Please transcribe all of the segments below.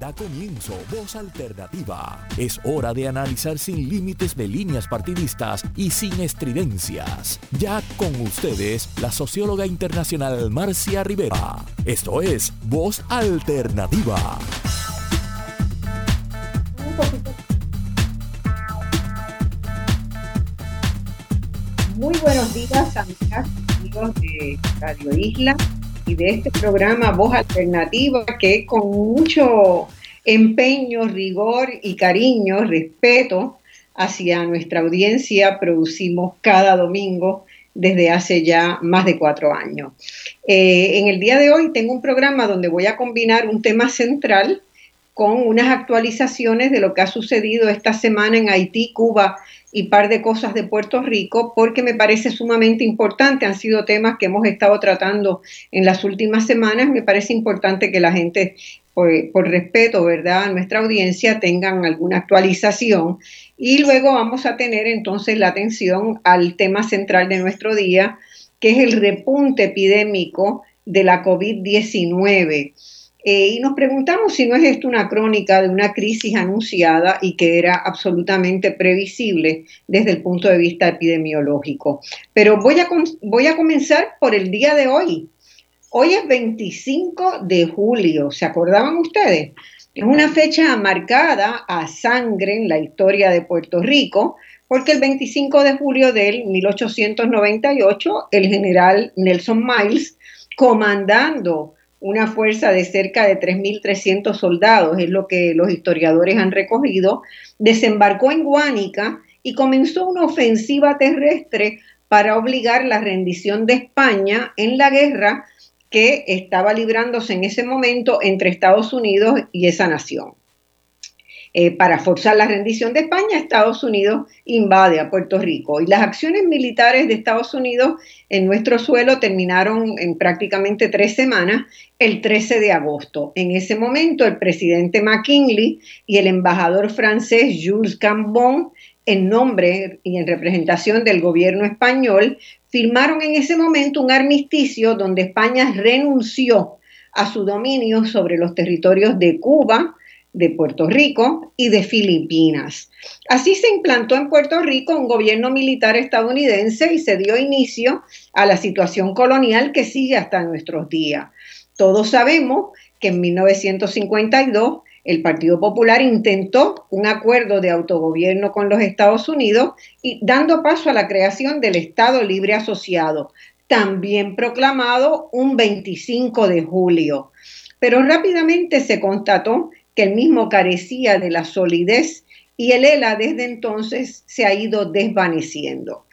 Da comienzo Voz Alternativa. Es hora de analizar sin límites de líneas partidistas y sin estridencias. Ya con ustedes, la socióloga internacional Marcia Rivera. Esto es Voz Alternativa. Muy buenos días, amigas amigos de Radio Isla y de este programa Voz Alternativa que con mucho empeño, rigor y cariño, respeto hacia nuestra audiencia producimos cada domingo desde hace ya más de cuatro años. Eh, en el día de hoy tengo un programa donde voy a combinar un tema central con unas actualizaciones de lo que ha sucedido esta semana en Haití, Cuba y par de cosas de Puerto Rico, porque me parece sumamente importante. Han sido temas que hemos estado tratando en las últimas semanas. Me parece importante que la gente, por, respeto, ¿verdad?, a nuestra audiencia, tengan alguna actualización. Y luego vamos a tener entonces la atención al tema central de nuestro día, que es el repunte epidémico de la COVID-19. Eh, y nos preguntamos si no es esto una crónica de una crisis anunciada y que era absolutamente previsible desde el punto de vista epidemiológico. Pero voy a, voy a comenzar por el día de hoy. Hoy es 25 de julio, ¿se acordaban ustedes? Es una fecha marcada a sangre en la historia de Puerto Rico, porque el 25 de julio del 1898, el general Nelson Miles, comandando una fuerza de cerca de 3.300 soldados, es lo que los historiadores han recogido, desembarcó en Guánica y comenzó una ofensiva terrestre para obligar la rendición de España en la guerra que estaba librándose en ese momento entre Estados Unidos y esa nación. Eh, para forzar la rendición de España, Estados Unidos invade a Puerto Rico y las acciones militares de Estados Unidos en nuestro suelo terminaron en prácticamente tres semanas, el 13 de agosto. En ese momento, el presidente McKinley y el embajador francés Jules Cambon, en nombre y en representación del gobierno español, firmaron en ese momento un armisticio donde España renunció a su dominio sobre los territorios de Cuba, de Puerto Rico y de Filipinas. Así se implantó en Puerto Rico un gobierno militar estadounidense y se dio inicio a la situación colonial que sigue hasta nuestros días. Todos sabemos que en 1952 el Partido Popular intentó un acuerdo de autogobierno con los Estados Unidos y dando paso a la creación del Estado Libre Asociado, también proclamado un 25 de julio. Pero rápidamente se constató que el mismo carecía de la solidez y el ELA desde entonces se ha ido desvaneciendo.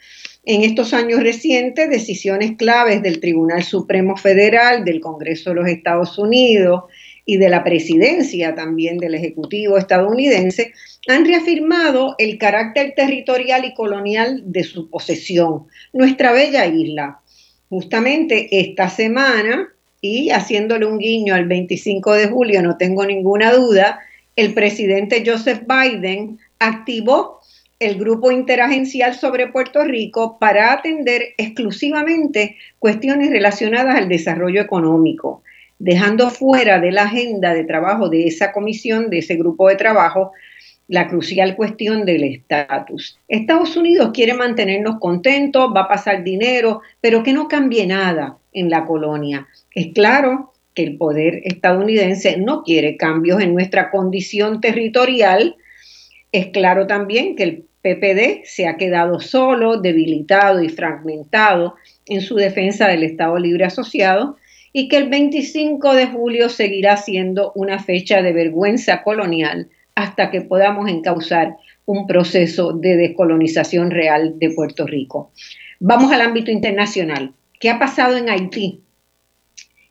En estos años recientes, decisiones claves del Tribunal Supremo Federal, del Congreso de los Estados Unidos y de la presidencia también del Ejecutivo estadounidense han reafirmado el carácter territorial y colonial de su posesión, nuestra bella isla. Justamente esta semana, y haciéndole un guiño al 25 de julio, no tengo ninguna duda, el presidente Joseph Biden activó el grupo interagencial sobre Puerto Rico para atender exclusivamente cuestiones relacionadas al desarrollo económico, dejando fuera de la agenda de trabajo de esa comisión, de ese grupo de trabajo, la crucial cuestión del estatus. Estados Unidos quiere mantenernos contentos, va a pasar dinero, pero que no cambie nada en la colonia. Es claro que el poder estadounidense no quiere cambios en nuestra condición territorial. Es claro también que el PPD se ha quedado solo, debilitado y fragmentado en su defensa del Estado Libre Asociado y que el 25 de julio seguirá siendo una fecha de vergüenza colonial hasta que podamos encauzar un proceso de descolonización real de Puerto Rico. Vamos al ámbito internacional. ¿Qué ha pasado en Haití?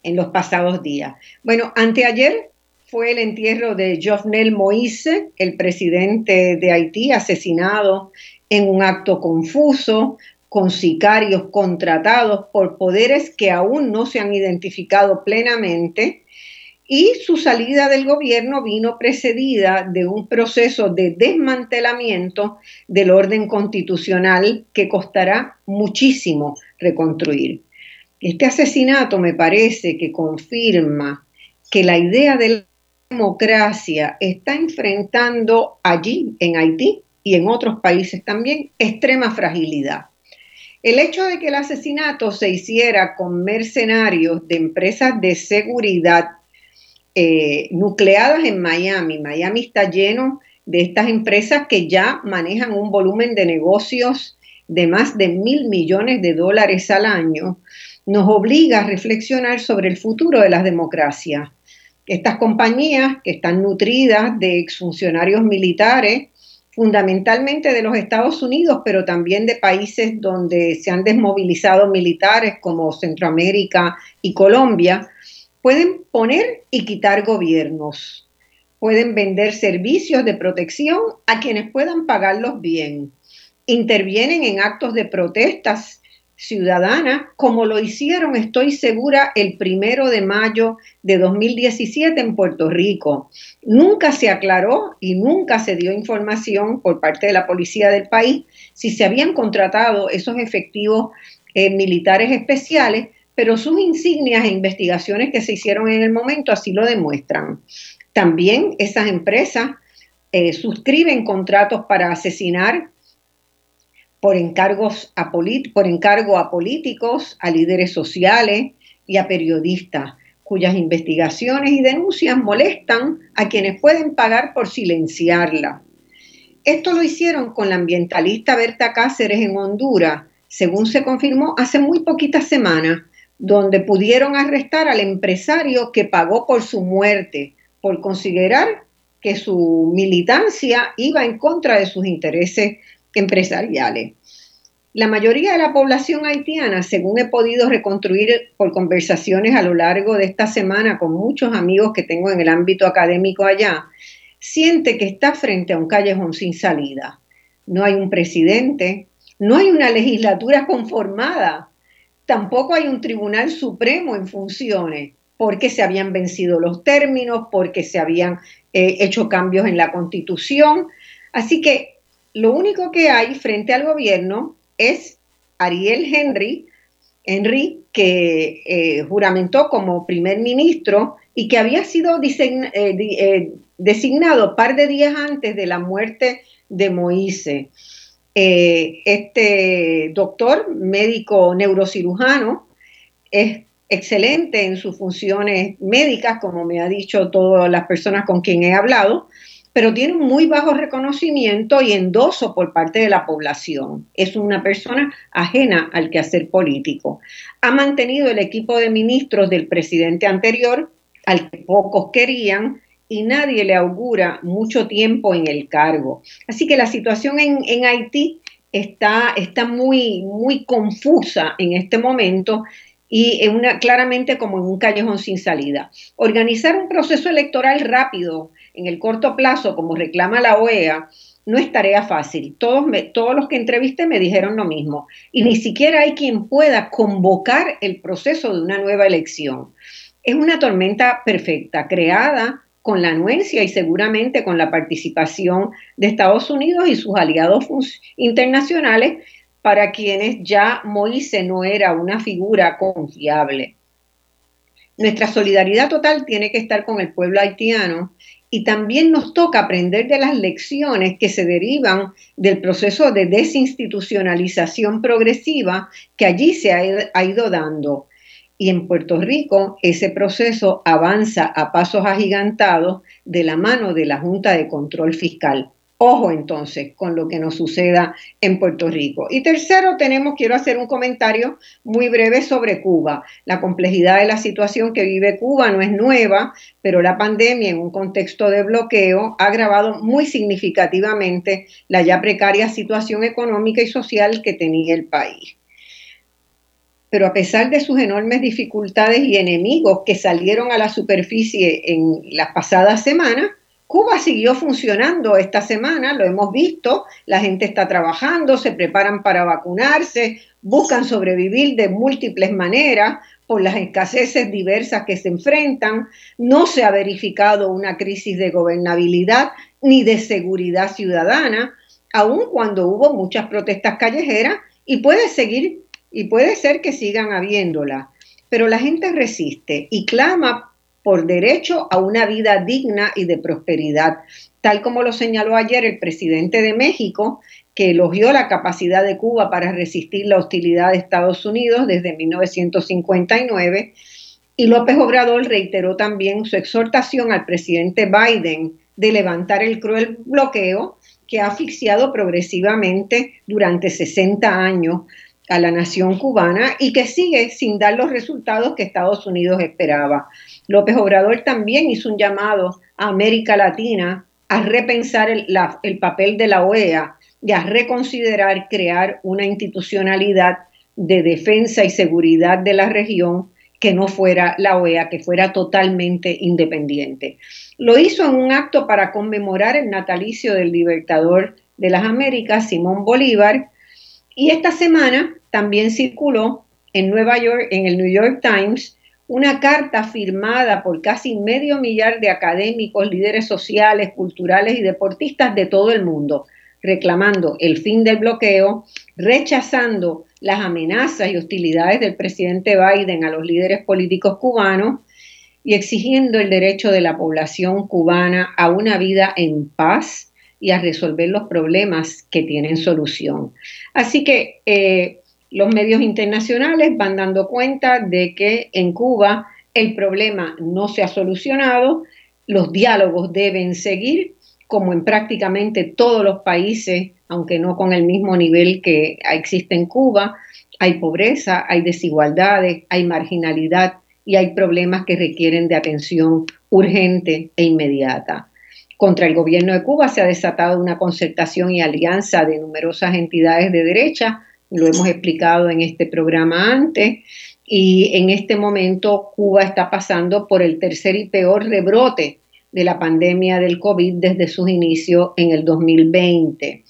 en los pasados días. Bueno, anteayer fue el entierro de Jovenel Moïse, el presidente de Haití, asesinado en un acto confuso, con sicarios contratados por poderes que aún no se han identificado plenamente, y su salida del gobierno vino precedida de un proceso de desmantelamiento del orden constitucional que costará muchísimo reconstruir. Este asesinato me parece que confirma que la idea de democracia está enfrentando allí, en Haití y en otros países también, extrema fragilidad. El hecho de que el asesinato se hiciera con mercenarios de empresas de seguridad eh, nucleadas en Miami, Miami está lleno de estas empresas que ya manejan un volumen de negocios de más de mil millones de dólares al año, nos obliga a reflexionar sobre el futuro de las democracias. Estas compañías que están nutridas de exfuncionarios militares, fundamentalmente de los Estados Unidos, pero también de países donde se han desmovilizado militares como Centroamérica y Colombia, pueden poner y quitar gobiernos, pueden vender servicios de protección a quienes puedan pagarlos bien, intervienen en actos de protestas ciudadanas, como lo hicieron, estoy segura, el primero de mayo de 2017 en Puerto Rico. Nunca se aclaró y nunca se dio información por parte de la policía del país si se habían contratado esos efectivos eh, militares especiales, pero sus insignias e investigaciones que se hicieron en el momento así lo demuestran. También esas empresas eh, suscriben contratos para asesinar por, encargos a por encargo a políticos, a líderes sociales y a periodistas, cuyas investigaciones y denuncias molestan a quienes pueden pagar por silenciarla. Esto lo hicieron con la ambientalista Berta Cáceres en Honduras, según se confirmó hace muy poquitas semanas, donde pudieron arrestar al empresario que pagó por su muerte, por considerar que su militancia iba en contra de sus intereses empresariales. La mayoría de la población haitiana, según he podido reconstruir por conversaciones a lo largo de esta semana con muchos amigos que tengo en el ámbito académico allá, siente que está frente a un callejón sin salida. No hay un presidente, no hay una legislatura conformada, tampoco hay un tribunal supremo en funciones, porque se habían vencido los términos, porque se habían eh, hecho cambios en la constitución. Así que lo único que hay frente al gobierno es Ariel Henry, Henry que eh, juramentó como primer ministro y que había sido eh, eh, designado par de días antes de la muerte de Moise. este doctor, médico neurocirujano, es excelente en sus funciones médicas, como me ha dicho todas las personas con quien he hablado, pero tiene un muy bajo reconocimiento y endoso por parte de la población. Es una persona ajena al quehacer político. Ha mantenido el equipo de ministros del presidente anterior, al que pocos querían, y nadie le augura mucho tiempo en el cargo. Así que la situación en, Haití está, está muy, muy confusa en este momento y una, claramente como en un callejón sin salida. Organizar un proceso electoral rápido en el corto plazo, como reclama la OEA, no es tarea fácil. Todos, todos los que entrevisté me dijeron lo mismo. Y ni siquiera hay quien pueda convocar el proceso de una nueva elección. Es una tormenta perfecta, creada con la anuencia y seguramente con la participación de Estados Unidos y sus aliados internacionales, para quienes ya Moise no era una figura confiable. Nuestra solidaridad total tiene que estar con el pueblo haitiano y también nos toca aprender de las lecciones que se derivan del proceso de desinstitucionalización progresiva que allí se ha ido dando. Y en Puerto Rico ese proceso avanza a pasos agigantados de la mano de la Junta de Control Fiscal. Ojo entonces con lo que nos suceda en Puerto Rico. Y tercero, tenemos, quiero hacer un comentario muy breve sobre Cuba. La complejidad de la situación que vive Cuba no es nueva, pero la pandemia en un contexto de bloqueo ha agravado muy significativamente la ya precaria situación económica y social que tenía el país. Pero a pesar de sus enormes dificultades y enemigos que salieron a la superficie en las pasadas semanas, Cuba siguió funcionando esta semana, lo hemos visto, la gente está trabajando, se preparan para vacunarse, buscan sobrevivir de múltiples maneras por las escaseces diversas que se enfrentan, no se ha verificado una crisis de gobernabilidad ni de seguridad ciudadana, aun cuando hubo muchas protestas callejeras y puede seguir y puede ser que sigan habiéndolas, pero la gente resiste y clama por derecho a una vida digna y de prosperidad, tal como lo señaló ayer el presidente de México, que elogió la capacidad de Cuba para resistir la hostilidad de Estados Unidos desde 1959. Y López Obrador reiteró también su exhortación al presidente Biden de levantar el cruel bloqueo que ha asfixiado progresivamente durante 60 años a la nación cubana y que sigue sin dar los resultados que Estados Unidos esperaba. López Obrador también hizo un llamado a América Latina a repensar el, el papel de la OEA y a reconsiderar crear una institucionalidad de defensa y seguridad de la región que no fuera la OEA, que fuera totalmente independiente. Lo hizo en un acto para conmemorar el natalicio del libertador de las Américas, Simón Bolívar, y esta semana también circuló en Nueva York, en el New York Times, una carta firmada por casi medio millar de académicos, líderes sociales, culturales y deportistas de todo el mundo, reclamando el fin del bloqueo, rechazando las amenazas y hostilidades del presidente Biden a los líderes políticos cubanos y exigiendo el derecho de la población cubana a una vida en paz y a resolver los problemas que tienen solución. Así que eh, los medios internacionales van dando cuenta de que en Cuba el problema no se ha solucionado, los diálogos deben seguir, como en prácticamente todos los países, aunque no con el mismo nivel que existe en Cuba, hay pobreza, hay desigualdades, hay marginalidad y hay problemas que requieren de atención urgente e inmediata. Contra el gobierno de Cuba se ha desatado una concertación y alianza de numerosas entidades de derecha, lo hemos explicado en este programa antes, y en este momento Cuba está pasando por el tercer y peor rebrote de la pandemia del COVID desde sus inicios en el 2020.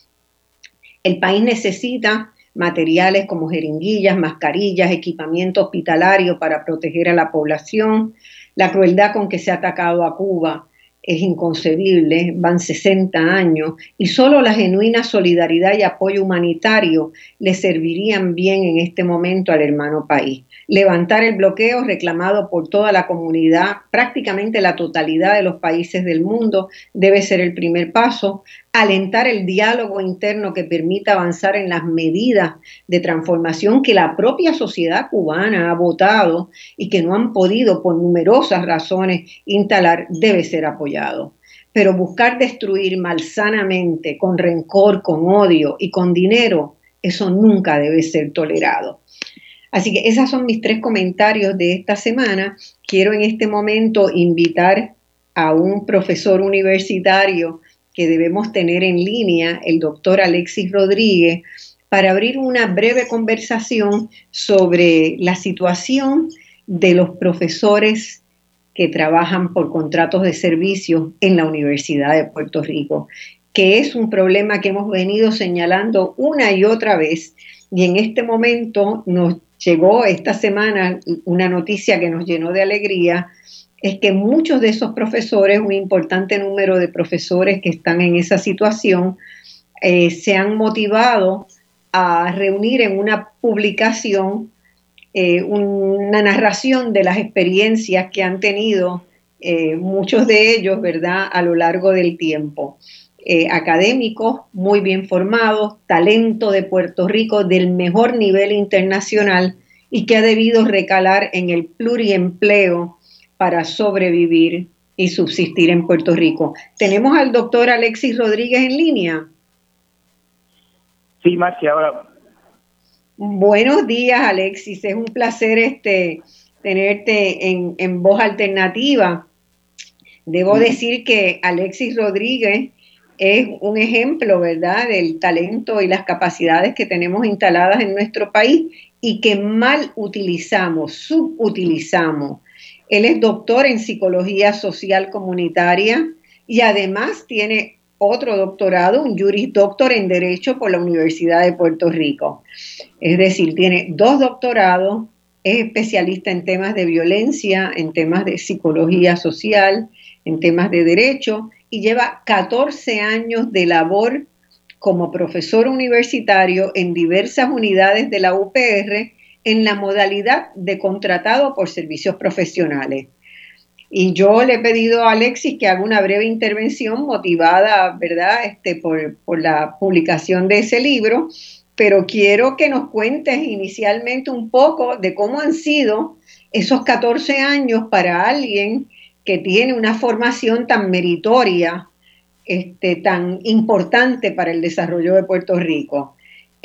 El país necesita materiales como jeringuillas, mascarillas, equipamiento hospitalario para proteger a la población. La crueldad con que se ha atacado a Cuba es inconcebible, van 60 años y solo la genuina solidaridad y apoyo humanitario le servirían bien en este momento al hermano país. Levantar el bloqueo reclamado por toda la comunidad, prácticamente la totalidad de los países del mundo, debe ser el primer paso alentar el diálogo interno que permita avanzar en las medidas de transformación que la propia sociedad cubana ha votado y que no han podido por numerosas razones instalar, debe ser apoyado. Pero buscar destruir malsanamente, con rencor, con odio y con dinero, eso nunca debe ser tolerado. Así que esos son mis tres comentarios de esta semana. Quiero en este momento invitar a un profesor universitario que debemos tener en línea, el doctor Alexis Rodríguez, para abrir una breve conversación sobre la situación de los profesores que trabajan por contratos de servicio en la Universidad de Puerto Rico, que es un problema que hemos venido señalando una y otra vez. Y en este momento nos llegó esta semana una noticia que nos llenó de alegría es que muchos de esos profesores, un importante número de profesores que están en esa situación, eh, se han motivado a reunir en una publicación eh, una narración de las experiencias que han tenido eh, muchos de ellos, ¿verdad?, a lo largo del tiempo. académicos muy bien formados, talento de Puerto Rico del mejor nivel internacional y que ha debido recalar en el pluriempleo para sobrevivir y subsistir en Puerto Rico. Tenemos al doctor Alexis Rodríguez en línea. Sí, Marcia, ahora. Buenos días, Alexis. Es un placer este, tenerte en, en voz alternativa. Debo decir que Alexis Rodríguez es un ejemplo, ¿verdad?, del talento y las capacidades que tenemos instaladas en nuestro país y que mal utilizamos, subutilizamos él es doctor en psicología social comunitaria y además tiene otro doctorado, un Juris Doctor en Derecho por la Universidad de Puerto Rico. Es decir, tiene dos doctorados, es especialista en temas de violencia, en temas de psicología social, en temas de derecho y lleva 14 años de labor como profesor universitario en diversas unidades de la UPR en la modalidad de contratado por servicios profesionales. Y yo le he pedido a Alexis que haga una breve intervención motivada, ¿verdad?, este, por, por la publicación de ese libro, pero quiero que nos cuentes inicialmente un poco de cómo han sido esos 14 años para alguien que tiene una formación tan meritoria, este, tan importante para el desarrollo de Puerto Rico.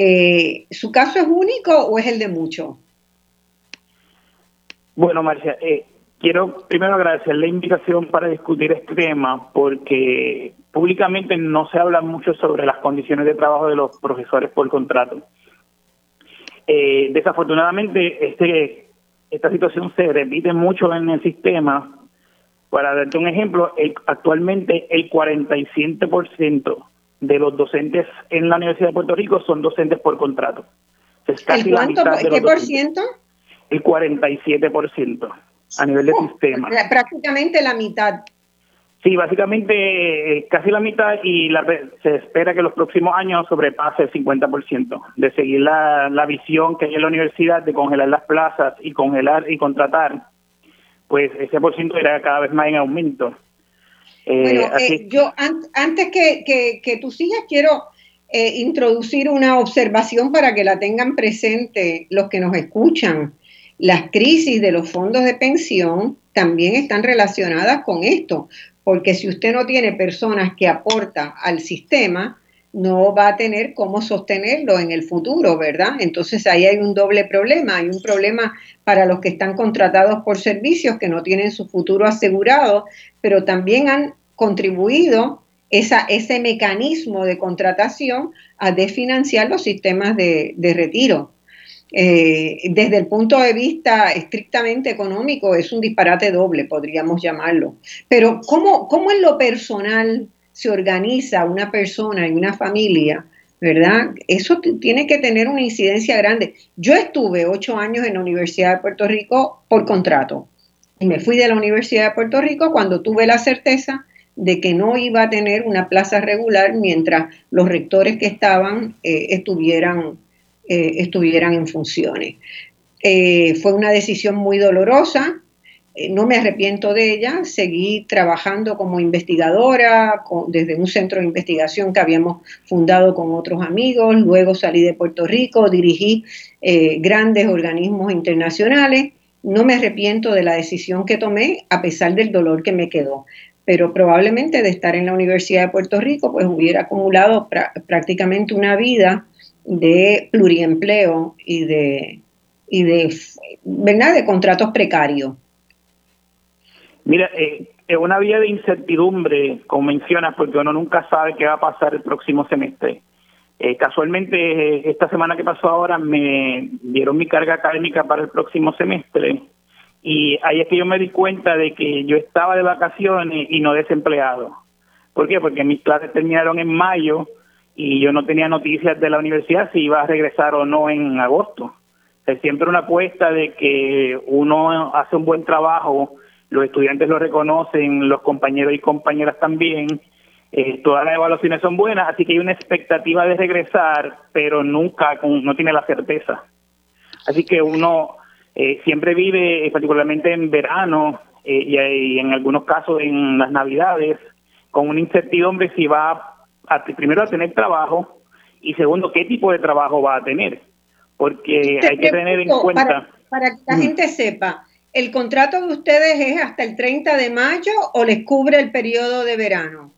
Eh, ¿Su caso es único o es el de muchos? Bueno, Marcia, eh, quiero primero agradecer la invitación para discutir este tema porque públicamente no se habla mucho sobre las condiciones de trabajo de los profesores por contrato. Eh, desafortunadamente, este, esta situación se repite mucho en el sistema. Para darte un ejemplo, actualmente el 47% de los docentes en la Universidad de Puerto Rico son docentes por contrato. Es casi ¿El cuánto, la ¿Qué por ciento? El 47% a nivel de sistema. Prácticamente la mitad. Sí, básicamente eh, casi la mitad y la, se espera que los próximos años sobrepase el 50%, de seguir la, la visión que hay en la universidad de congelar las plazas y congelar y contratar, pues ese por ciento irá cada vez más en aumento. Eh, bueno, eh, yo antes que, que, tú sigas, quiero introducir una observación para que la tengan presente los que nos escuchan. Las crisis de los fondos de pensión también están relacionadas con esto, porque si usted no tiene personas que aportan al sistema, no va a tener cómo sostenerlo en el futuro, ¿verdad? Entonces ahí hay un doble problema. Hay un problema para los que están contratados por servicios que no tienen su futuro asegurado, pero también han contribuido ese mecanismo de contratación a desfinanciar los sistemas de, de retiro. Eh, desde el punto de vista estrictamente económico es un disparate doble, podríamos llamarlo. Pero ¿cómo, cómo en lo personal se organiza una persona y una familia? ¿Verdad? Eso tiene que tener una incidencia grande. Yo estuve ocho años en la Universidad de Puerto Rico por contrato y me fui de la Universidad de Puerto Rico cuando tuve la certeza de que no iba a tener una plaza regular mientras los rectores que estaban eh, estuvieran eh, estuvieran en funciones. Eh, fue una decisión muy dolorosa, no me arrepiento de ella, seguí trabajando como investigadora desde un centro de investigación que habíamos fundado con otros amigos, luego salí de Puerto Rico, dirigí grandes organismos internacionales, no me arrepiento de la decisión que tomé a pesar del dolor que me quedó pero probablemente de estar en la Universidad de Puerto Rico, pues hubiera acumulado prácticamente una vida de pluriempleo y de, y de, ¿verdad? de contratos precarios. Mira, eh, es una vía de incertidumbre, como mencionas, porque uno nunca sabe qué va a pasar el próximo semestre. Eh, casualmente, esta semana que pasó ahora me dieron mi carga académica para el próximo semestre y ahí es que yo me di cuenta de que yo estaba de vacaciones y no desempleado. ¿Por qué? Porque mis clases terminaron en mayo y yo no tenía noticias de la universidad si iba a regresar o no en agosto. Es siempre una apuesta de que uno hace un buen trabajo, los estudiantes lo reconocen, los compañeros y compañeras también, eh, todas las evaluaciones son buenas, así que hay una expectativa de regresar, pero nunca no tiene la certeza. Así que uno eh, siempre vive, eh, particularmente en verano y, en algunos casos en las navidades, con una incertidumbre si va primero a tener trabajo y segundo, qué tipo de trabajo va a tener. Porque hay que tener en cuenta... Para, que la gente sepa, ¿el contrato de ustedes es hasta el 30 de mayo o les cubre el periodo de verano?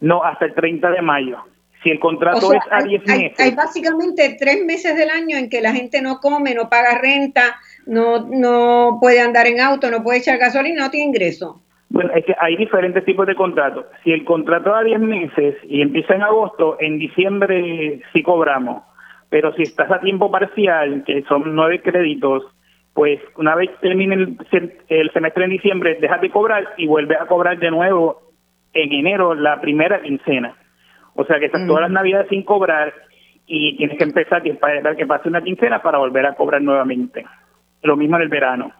No, hasta el 30 de mayo. Si el contrato es a 10 meses. Hay, básicamente tres meses del año en que la gente no come, no paga renta, no, no puede andar en auto, no puede echar gasolina, no tiene ingreso. Bueno, es que hay diferentes tipos de contratos. Si el contrato da 10 meses y empieza en agosto, en diciembre sí cobramos. Pero si estás a tiempo parcial, que son nueve créditos, pues una vez termine el, semestre en diciembre, dejas de cobrar y vuelves a cobrar de nuevo en enero la primera quincena. O sea que estás todas las mm. navidades sin cobrar y tienes que empezar a esperar que pase una quincena para volver a cobrar nuevamente. Lo mismo en el verano.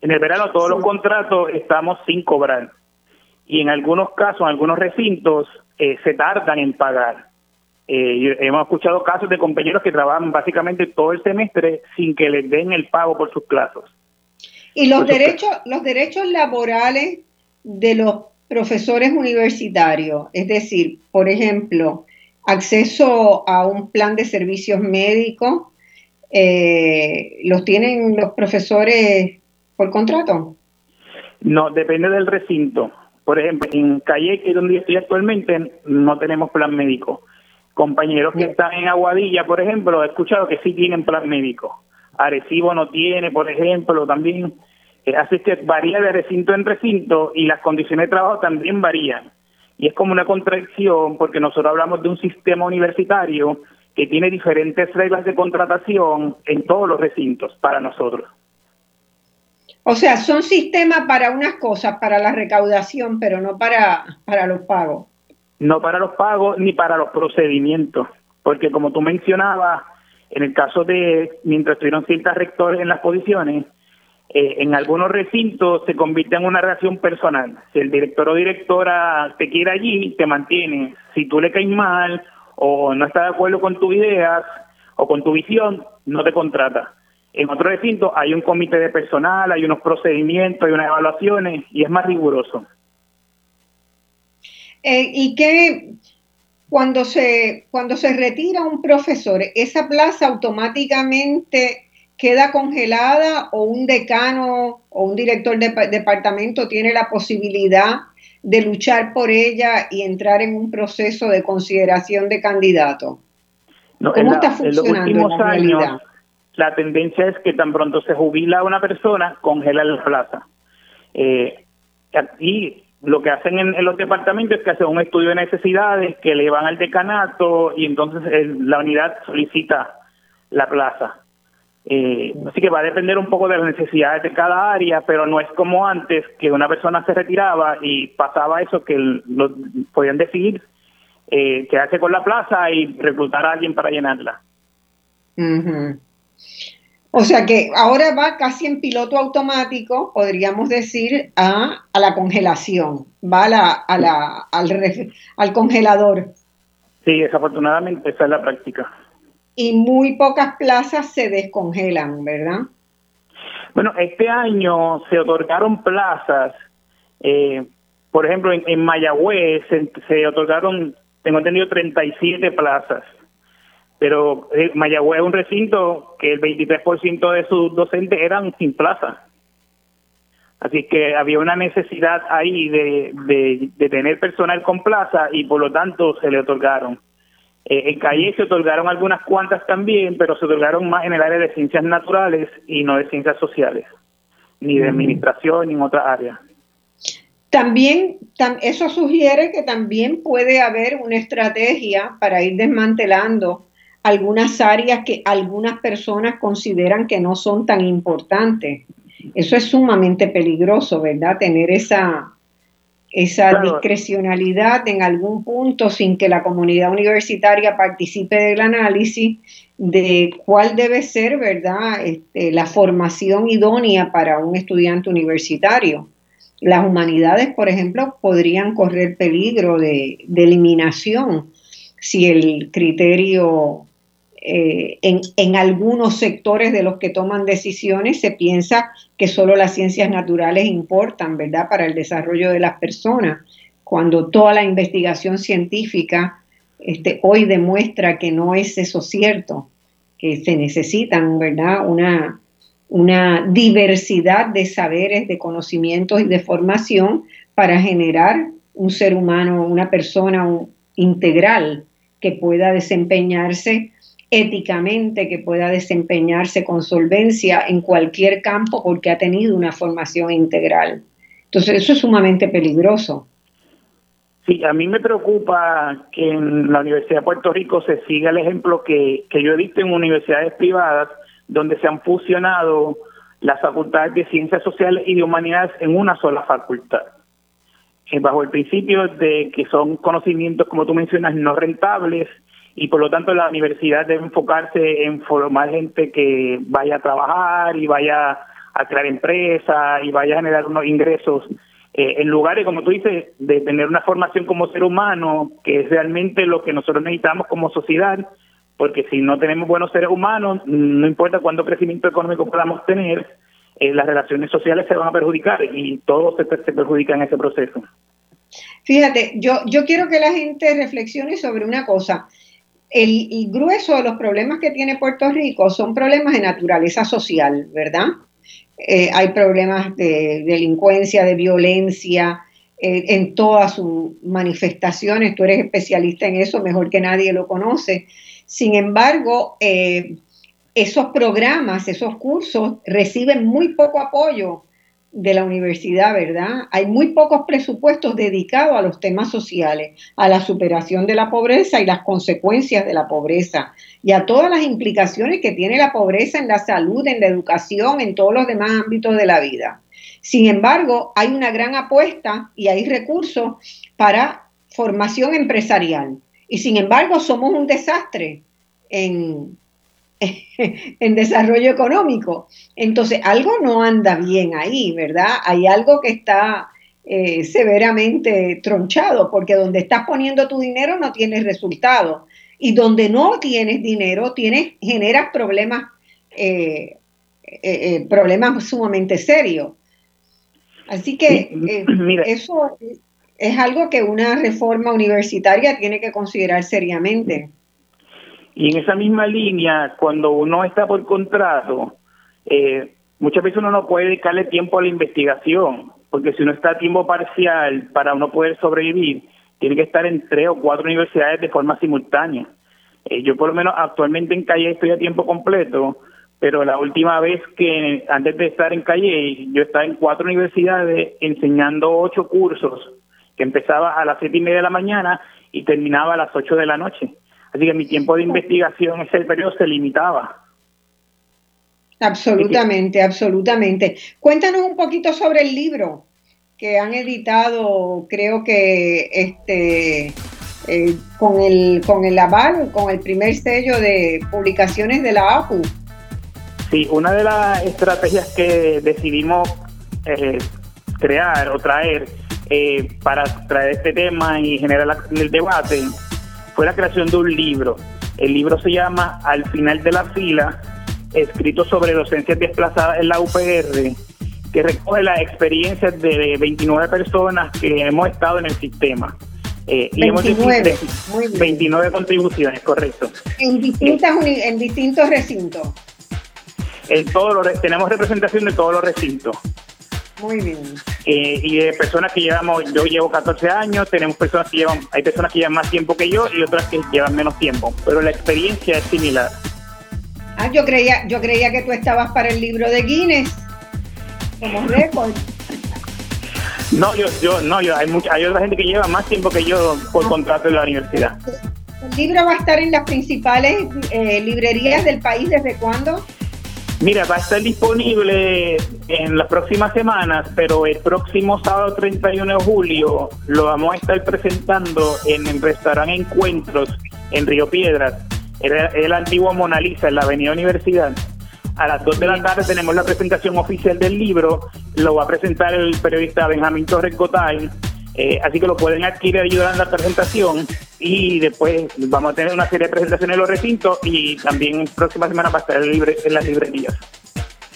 En el verano todos los contratos estamos sin cobrar y en algunos casos, en algunos recintos, eh, se tardan en pagar. Eh, hemos escuchado casos de compañeros que trabajan básicamente todo el semestre sin que les den el pago por sus clases. Y los derechos, los derechos laborales de los profesores universitarios, es decir, por ejemplo, acceso a un plan de servicios médicos, eh, ¿los tienen los profesores por contrato? No, depende del recinto. Por ejemplo, en Calle, que es donde estoy actualmente, no tenemos plan médico. Compañeros que están en Aguadilla, por ejemplo, he escuchado que sí tienen plan médico. Arecibo no tiene, por ejemplo, también. Eh, así que varía de recinto en recinto y las condiciones de trabajo también varían. Y es como una contradicción porque nosotros hablamos de un sistema universitario que tiene diferentes reglas de contratación en todos los recintos para nosotros. O sea, son sistemas para unas cosas, para la recaudación, pero no para, para los pagos. No para los pagos ni para los procedimientos, porque como tú mencionabas, en el caso de mientras estuvieron ciertas rectores en las posiciones, eh, en algunos recintos se convierte en una relación personal. Si el director o directora te quiere allí, te mantiene. Si tú le caes mal o no está de acuerdo con tus ideas o con tu visión, no te contrata. En otro recinto hay un comité de personal, hay unos procedimientos, hay unas evaluaciones y es más riguroso. Eh, ¿Y qué, cuando se, cuando se retira un profesor, esa plaza automáticamente queda congelada o un decano o un director de departamento tiene la posibilidad de luchar por ella y entrar en un proceso de consideración de candidato? ¿Cómo está funcionando en, los años, la tendencia es que tan pronto se jubila una persona, congela la plaza. Eh, y lo que hacen en, los departamentos es que hacen un estudio de necesidades, que le van al decanato y entonces la unidad solicita la plaza. Eh, así que va a depender un poco de las necesidades de cada área, pero no es como antes que una persona se retiraba y pasaba eso que lo, podían decidir eh, quedarse con la plaza y reclutar a alguien para llenarla. O sea que ahora va casi en piloto automático, podríamos decir, a, a la congelación, va a la, a la, al, al congelador. Sí, desafortunadamente esa es la práctica y muy pocas plazas se descongelan, ¿verdad? Bueno, este año se otorgaron plazas, eh, por ejemplo, en, Mayagüez se, otorgaron, tengo entendido, 37 plazas, pero eh, Mayagüez es un recinto que el 23% de sus docentes eran sin plaza. Así que había una necesidad ahí de, de tener personal con plaza y por lo tanto se le otorgaron. Eh, en Calle se otorgaron algunas cuantas también, pero se otorgaron más en el área de ciencias naturales y no de ciencias sociales, ni de administración ni en otra área. También, eso sugiere que también puede haber una estrategia para ir desmantelando algunas áreas que algunas personas consideran que no son tan importantes. Eso es sumamente peligroso, ¿verdad? Tener esa, esa discrecionalidad en algún punto sin que la comunidad universitaria participe del análisis de cuál debe ser, ¿verdad?, este, la formación idónea para un estudiante universitario. Las humanidades, por ejemplo, podrían correr peligro de eliminación si el criterio eh, en, algunos sectores de los que toman decisiones se piensa que solo las ciencias naturales importan, ¿verdad?, para el desarrollo de las personas, cuando toda la investigación científica este, hoy demuestra que no es eso cierto, que se necesitan, ¿verdad?, una, una diversidad de saberes, de conocimientos y de formación para generar un ser humano, una persona integral que pueda desempeñarse éticamente, que pueda desempeñarse con solvencia en cualquier campo porque ha tenido una formación integral. Entonces eso es sumamente peligroso. Sí, a mí me preocupa que en la Universidad de Puerto Rico se siga el ejemplo que, que yo he visto en universidades privadas donde se han fusionado las facultades de ciencias sociales y de humanidades en una sola facultad eh, bajo el principio de que son conocimientos, como tú mencionas, no rentables y por lo tanto la universidad debe enfocarse en formar gente que vaya a trabajar y vaya a crear empresas y vaya a generar unos ingresos eh, en lugares, como tú dices, de tener una formación como ser humano, que es realmente lo que nosotros necesitamos como sociedad, porque si no tenemos buenos seres humanos, no importa cuánto crecimiento económico podamos tener, eh, las relaciones sociales se van a perjudicar y todos se, se perjudican en ese proceso. Fíjate, yo, yo quiero que la gente reflexione sobre una cosa. El, grueso de los problemas que tiene Puerto Rico son problemas de naturaleza social, ¿verdad? Eh, hay problemas de delincuencia, de violencia, eh, en todas sus manifestaciones. Tú eres especialista en eso, mejor que nadie lo conoce. Sin embargo, eh, esos programas, esos cursos reciben muy poco apoyo de la universidad, ¿verdad? Hay muy pocos presupuestos dedicados a los temas sociales, a la superación de la pobreza y las consecuencias de la pobreza y a todas las implicaciones que tiene la pobreza en la salud, en la educación, en todos los demás ámbitos de la vida. Sin embargo, hay una gran apuesta y hay recursos para formación empresarial. Y sin embargo, somos un desastre en, en desarrollo económico. Entonces, algo no anda bien ahí, ¿verdad? Hay algo que está eh, severamente tronchado, porque donde estás poniendo tu dinero no tienes resultado. Y donde no tienes dinero, tienes, generas problemas, eh, eh, problemas sumamente serios. Así que eso es algo que una reforma universitaria tiene que considerar seriamente. Y en esa misma línea, cuando uno está por contrato, eh, muchas veces uno no puede dedicarle tiempo a la investigación, porque si uno está a tiempo parcial para uno poder sobrevivir, tiene que estar en tres o cuatro universidades de forma simultánea. Eh, yo por lo menos actualmente en Calle estoy a tiempo completo, pero la última vez que antes de estar en Calle, yo estaba en cuatro universidades enseñando ocho cursos, que empezaba a las siete y media de la mañana y terminaba a las ocho de la noche. Así que mi tiempo de investigación ese periodo se limitaba. Absolutamente, absolutamente. Cuéntanos un poquito sobre el libro que han editado, creo que este eh, con el con el aval, con el primer sello de publicaciones de la APU. Sí, una de las estrategias que decidimos eh, crear o traer eh, para traer este tema y generar el debate fue la creación de un libro. El libro se llama Al final de la fila, escrito sobre docencias desplazadas en la UPR, que recoge las experiencias de 29 personas que hemos estado en el sistema. Eh, 29, hemos 29 contribuciones, correcto. En, distintas, en distintos recintos. En todos tenemos representación de todos los recintos. Muy bien. Eh, y de personas que llevamos, yo llevo 14 años, tenemos personas que llevan, hay personas que llevan más tiempo que yo y otras que llevan menos tiempo, pero la experiencia es similar. Ah, yo creía, yo creía que tú estabas para el libro de Guinness como récord. No, yo, yo, no, yo, hay mucha, hay otra gente que lleva más tiempo que yo por ah. contrato de la universidad. ¿El libro va a estar en las principales eh, librerías del país desde cuándo? Mira, va a estar disponible en las próximas semanas, pero el próximo sábado 31 de julio lo vamos a estar presentando en el restaurante Encuentros en Río Piedras. Era el antiguo Mona Lisa en la Avenida Universidad. A las 2 de la tarde tenemos la presentación oficial del libro. Lo va a presentar el periodista Benjamín Torres Gotay eh, así que lo pueden adquirir ayudar en la presentación y después vamos a tener una serie de presentaciones en los recintos y también próxima semana va a estar en las librerías.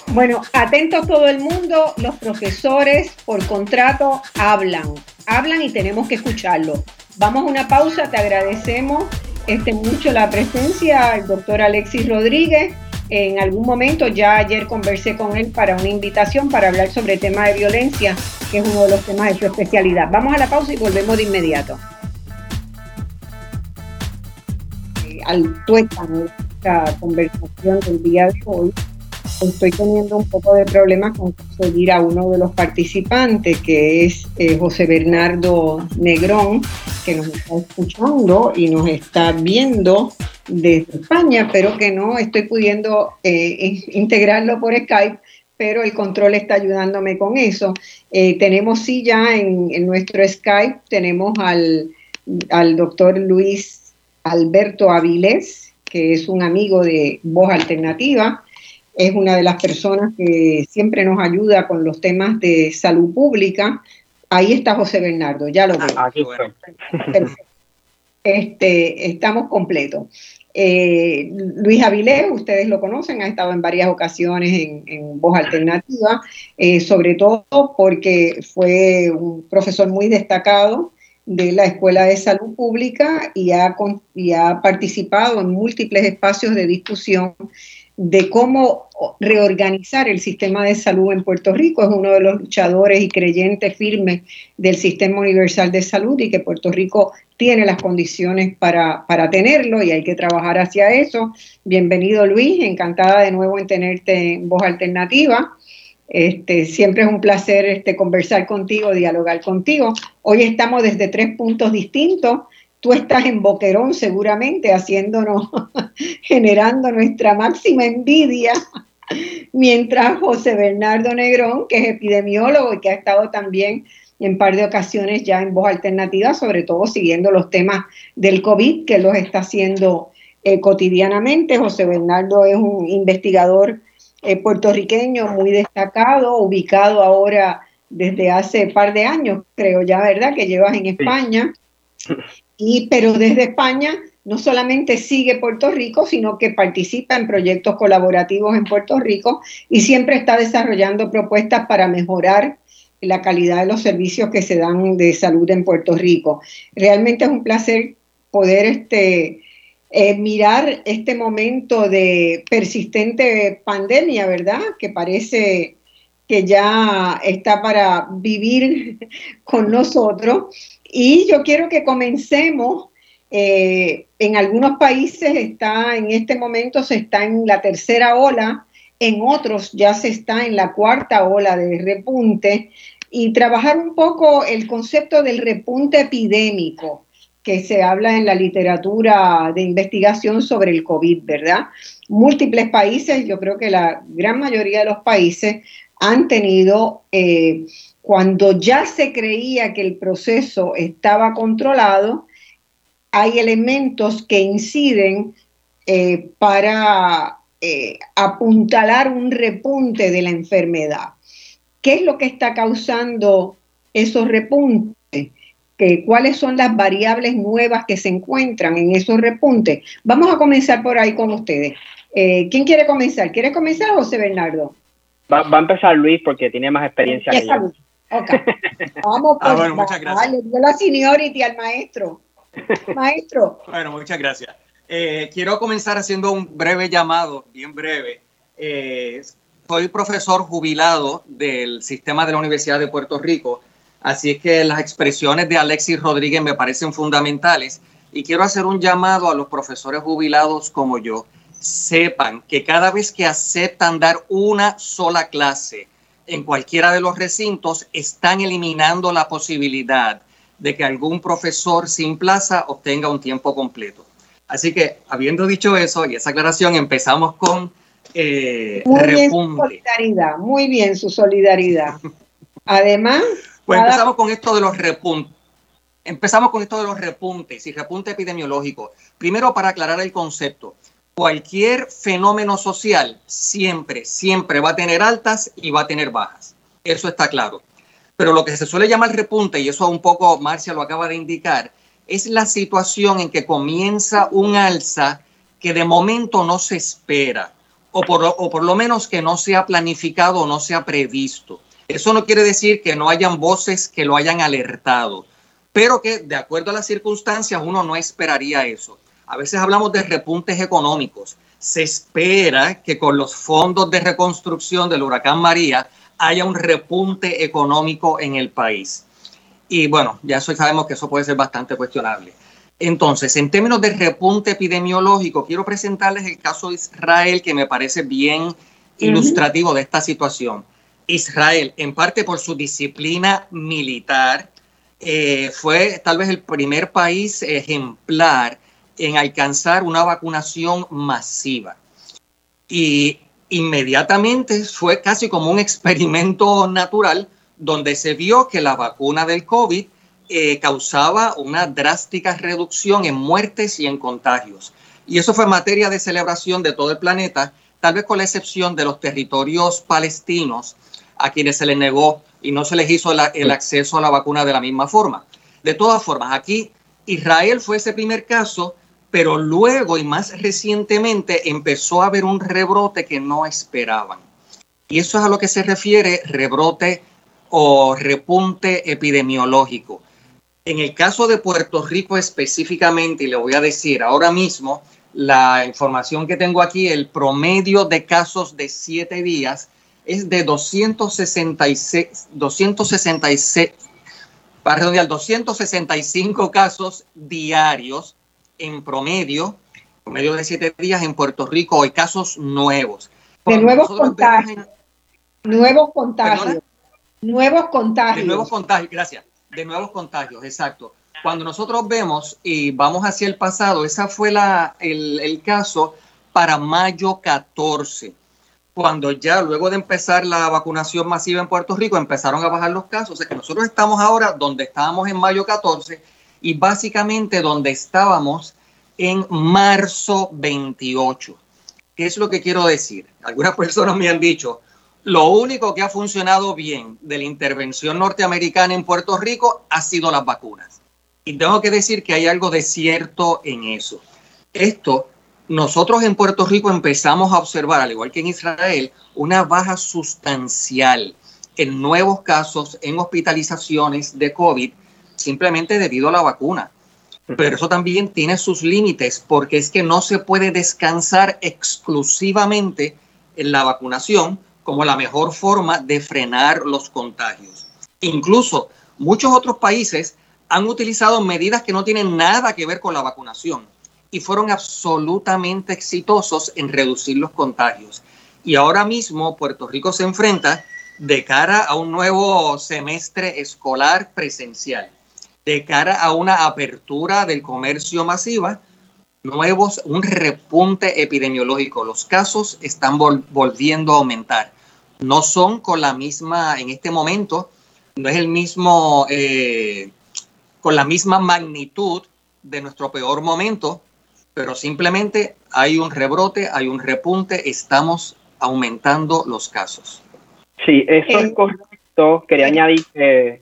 Bueno, atentos todo el mundo, los profesores por contrato hablan, hablan y tenemos que escucharlo. Vamos a una pausa, te agradecemos este, mucho la presencia del doctor Alexis Rodríguez en algún momento. Ya ayer conversé con él para una invitación para hablar sobre el tema de violencia, que es uno de los temas de su especialidad. Vamos a la pausa y volvemos de inmediato. Eh, al tuétano esta conversación del día de hoy, estoy teniendo un poco de problemas con conseguir a uno de los participantes, que es eh, José Bernardo Negrón, que nos está escuchando y nos está viendo desde España, pero que no estoy pudiendo eh, integrarlo por Skype, pero el control está ayudándome con eso. Eh, tenemos sí ya en, nuestro Skype, tenemos al, al doctor Luis Alberto Avilés, que es un amigo de Voz Alternativa, es una de las personas que siempre nos ayuda con los temas de salud pública. Ahí está José Bernardo, ya lo veo. Aquí este, estamos completos. Eh, Luis Avilés, ustedes lo conocen, ha estado en varias ocasiones en, Voz Alternativa, eh, sobre todo porque fue un profesor muy destacado de la Escuela de Salud Pública y ha, y ha participado en múltiples espacios de discusión de cómo reorganizar el sistema de salud en Puerto Rico. Es uno de los luchadores y creyentes firmes del sistema universal de salud y que Puerto Rico tiene las condiciones para, tenerlo y hay que trabajar hacia eso. Bienvenido Luis, encantada de nuevo en tenerte en voz alternativa. Este, siempre es un placer este, conversar contigo, dialogar contigo. Hoy estamos desde tres puntos distintos tú estás en Boquerón seguramente haciéndonos, generando nuestra máxima envidia, mientras José Bernardo Negrón, que es epidemiólogo y que ha estado también en par de ocasiones ya en voz alternativa, sobre todo siguiendo los temas del COVID, que los está haciendo eh, cotidianamente. José Bernardo es un investigador eh, puertorriqueño muy destacado, ubicado ahora desde hace par de años, creo ya, ¿verdad? Que llevas en España. Y, pero desde España no solamente sigue Puerto Rico, sino que participa en proyectos colaborativos en Puerto Rico y siempre está desarrollando propuestas para mejorar la calidad de los servicios que se dan de salud en Puerto Rico. Realmente es un placer poder este, eh, mirar este momento de persistente pandemia, ¿verdad? Que parece que ya está para vivir con nosotros y yo quiero que comencemos. Eh, en algunos países está, en este momento se está en la tercera ola, en otros ya se está en la cuarta ola de repunte y trabajar un poco el concepto del repunte epidémico que se habla en la literatura de investigación sobre el COVID, ¿verdad? Múltiples países, yo creo que la gran mayoría de los países han tenido eh, cuando ya se creía que el proceso estaba controlado, hay elementos que inciden eh, para eh, apuntalar un repunte de la enfermedad. ¿Qué es lo que está causando esos repuntes? ¿Cuáles son las variables nuevas que se encuentran en esos repuntes? Vamos a comenzar por ahí con ustedes. Eh, ¿Quién quiere comenzar? ¿Quiere comenzar José Bernardo? Va, a empezar Luis porque tiene más experiencia. Que yo. Vamos, ah, pues, muchas gracias. Dale, dio la seniority al maestro. Maestro. bueno, muchas gracias. Eh, quiero comenzar haciendo un breve llamado, bien breve. Eh, soy profesor jubilado del sistema de la Universidad de Puerto Rico, así es que las expresiones de Alexis Rodríguez me parecen fundamentales y quiero hacer un llamado a los profesores jubilados como yo. Sepan que cada vez que aceptan dar una sola clase, en cualquiera de los recintos están eliminando la posibilidad de que algún profesor sin plaza obtenga un tiempo completo. Así que, habiendo dicho eso y esa aclaración, empezamos con eh, muy bien su solidaridad, muy bien su solidaridad. Además, pues empezamos con esto de los repuntes. Empezamos con esto de los repuntes y repunte epidemiológico. Primero, para aclarar el concepto, cualquier fenómeno social siempre, siempre va a tener altas y va a tener bajas. Eso está claro. Pero lo que se suele llamar repunte, y eso un poco Marcia lo acaba de indicar, es la situación en que comienza un alza que de momento no se espera, o por, lo menos que no se ha planificado o no se ha previsto. Eso no quiere decir que no hayan voces que lo hayan alertado, pero que de acuerdo a las circunstancias uno no esperaría eso. A veces hablamos de repuntes económicos. Se espera que con los fondos de reconstrucción del huracán María haya un repunte económico en el país. Y bueno, ya sabemos que eso puede ser bastante cuestionable. Entonces, en términos de repunte epidemiológico, quiero presentarles el caso de Israel que me parece bien ilustrativo de esta situación. Israel, en parte por su disciplina militar, eh, fue tal vez el primer país ejemplar en alcanzar una vacunación masiva. Y inmediatamente fue casi como un experimento natural donde se vio que la vacuna del COVID eh, causaba una drástica reducción en muertes y en contagios. Y eso fue materia de celebración de todo el planeta, tal vez con la excepción de los territorios palestinos a quienes se les negó y no se les hizo el acceso a la vacuna de la misma forma. De todas formas, aquí Israel fue ese primer caso, pero luego y más recientemente empezó a haber un rebrote que no esperaban. Y eso es a lo que se refiere rebrote o repunte epidemiológico. En el caso de Puerto Rico específicamente, y le voy a decir ahora mismo, la información que tengo aquí, el promedio de casos de siete días es de 266, 266 para redondear, 265 casos diarios en promedio, promedio de siete días en Puerto Rico, hay casos nuevos. De nuevos contagios. Nuevos contagios. Nuevos contagios. De nuevos contagios, gracias. De nuevos contagios, exacto. Cuando nosotros vemos y vamos hacia el pasado, esa fue la, el, el caso para mayo 14 cuando ya luego de empezar la vacunación masiva en Puerto Rico empezaron a bajar los casos. O sea que nosotros estamos ahora donde estábamos en mayo 14 y básicamente donde estábamos en marzo 28. ¿Qué es lo que quiero decir? Algunas personas me han dicho, lo único que ha funcionado bien de la intervención norteamericana en Puerto Rico ha sido las vacunas. Y tengo que decir que hay algo de cierto en eso. Esto nosotros en Puerto Rico empezamos a observar, al igual que en Israel, una baja sustancial en nuevos casos, en hospitalizaciones de COVID, simplemente debido a la vacuna. Pero eso también tiene sus límites, porque es que no se puede descansar exclusivamente en la vacunación como la mejor forma de frenar los contagios. Incluso muchos otros países han utilizado medidas que no tienen nada que ver con la vacunación y fueron absolutamente exitosos en reducir los contagios. Y ahora mismo Puerto Rico se enfrenta de cara a un nuevo semestre escolar presencial, de cara a una apertura del comercio masiva, nuevos, un repunte epidemiológico. Los casos están volviendo a aumentar. No son con la misma, en este momento, no es el mismo, eh, con la misma magnitud de nuestro peor momento, pero simplemente hay un rebrote, hay un repunte, estamos aumentando los casos. Sí, eso es correcto. Quería añadir que,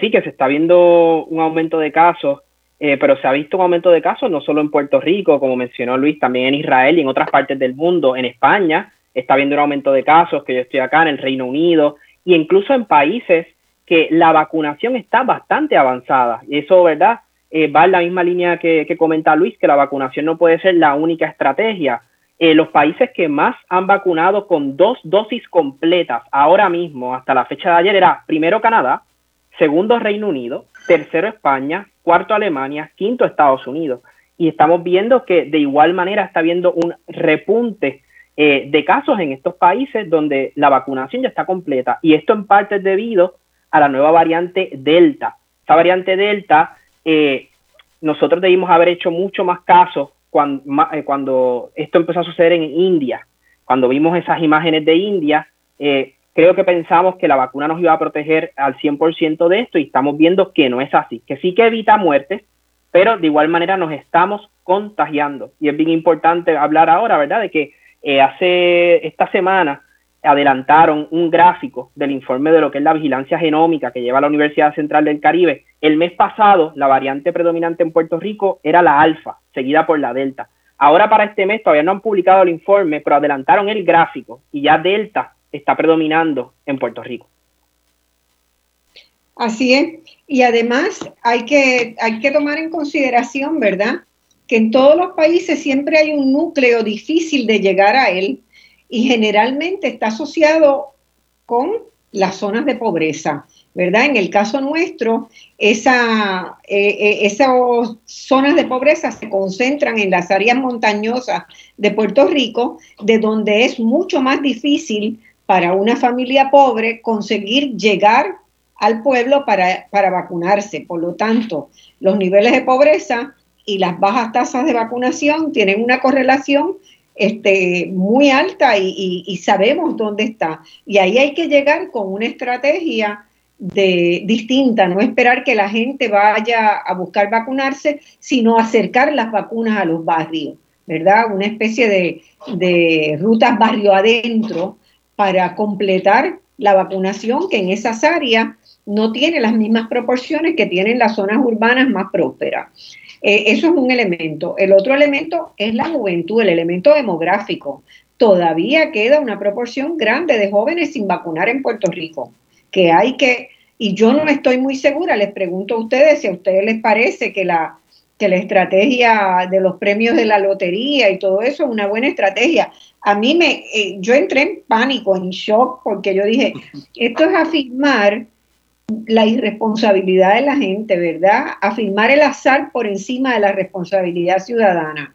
sí, que se está viendo un aumento de casos, eh, pero se ha visto un aumento de casos no solo en Puerto Rico, como mencionó Luis, también en Israel y en otras partes del mundo. En España está habiendo un aumento de casos, que yo estoy acá en el Reino Unido, y incluso en países que la vacunación está bastante avanzada. Y eso, ¿verdad? Eh, va en la misma línea que, comenta Luis, que la vacunación no puede ser la única estrategia. Eh, los países que más han vacunado con dos dosis completas ahora mismo, hasta la fecha de ayer, era primero Canadá, segundo Reino Unido, tercero España, cuarto Alemania, quinto Estados Unidos. Y estamos viendo que de igual manera está habiendo un repunte eh, de casos en estos países donde la vacunación ya está completa. Y esto en parte es debido a la nueva variante Delta. Esta variante Delta eh, nosotros debimos haber hecho mucho más caso cuando, eh, cuando, esto empezó a suceder en India. Cuando vimos esas imágenes de India, creo que pensamos que la vacuna nos iba a proteger al 100% de esto y estamos viendo que no es así, que sí que evita muertes, pero de igual manera nos estamos contagiando. Y es bien importante hablar ahora, ¿verdad?, de que hace esta semana adelantaron un gráfico del informe de lo que es la vigilancia genómica que lleva la Universidad Central del Caribe. El mes pasado, la variante predominante en Puerto Rico era la alfa, seguida por la delta. Ahora para este mes todavía no han publicado el informe, pero adelantaron el gráfico y ya delta está predominando en Puerto Rico. Así es. Y además hay que, hay que tomar en consideración, ¿verdad? Que en todos los países siempre hay un núcleo difícil de llegar a él y generalmente está asociado con las zonas de pobreza, ¿verdad? En el caso nuestro, esa, eh, eh, esas zonas de pobreza se concentran en las áreas montañosas de Puerto Rico, de donde es mucho más difícil para una familia pobre conseguir llegar al pueblo para, para vacunarse. Por lo tanto, los niveles de pobreza y las bajas tasas de vacunación tienen una correlación este, muy alta y, sabemos dónde está. Y ahí hay que llegar con una estrategia de, distinta, no esperar que la gente vaya a buscar vacunarse, sino acercar las vacunas a los barrios, ¿verdad? Una especie de, de rutas barrio adentro para completar la vacunación que en esas áreas no tiene las mismas proporciones que tienen las zonas urbanas más prósperas. Eh, eso es un elemento. El otro elemento es la juventud, el elemento demográfico. Todavía queda una proporción grande de jóvenes sin vacunar en Puerto Rico, que hay que, y yo no estoy muy segura, les pregunto a ustedes si a ustedes les parece que la, que la estrategia de los premios de la lotería y todo eso es una buena estrategia. A mí me, eh, yo entré en pánico, en shock, porque yo dije, esto es afirmar la irresponsabilidad de la gente, ¿verdad? Afirmar el azar por encima de la responsabilidad ciudadana.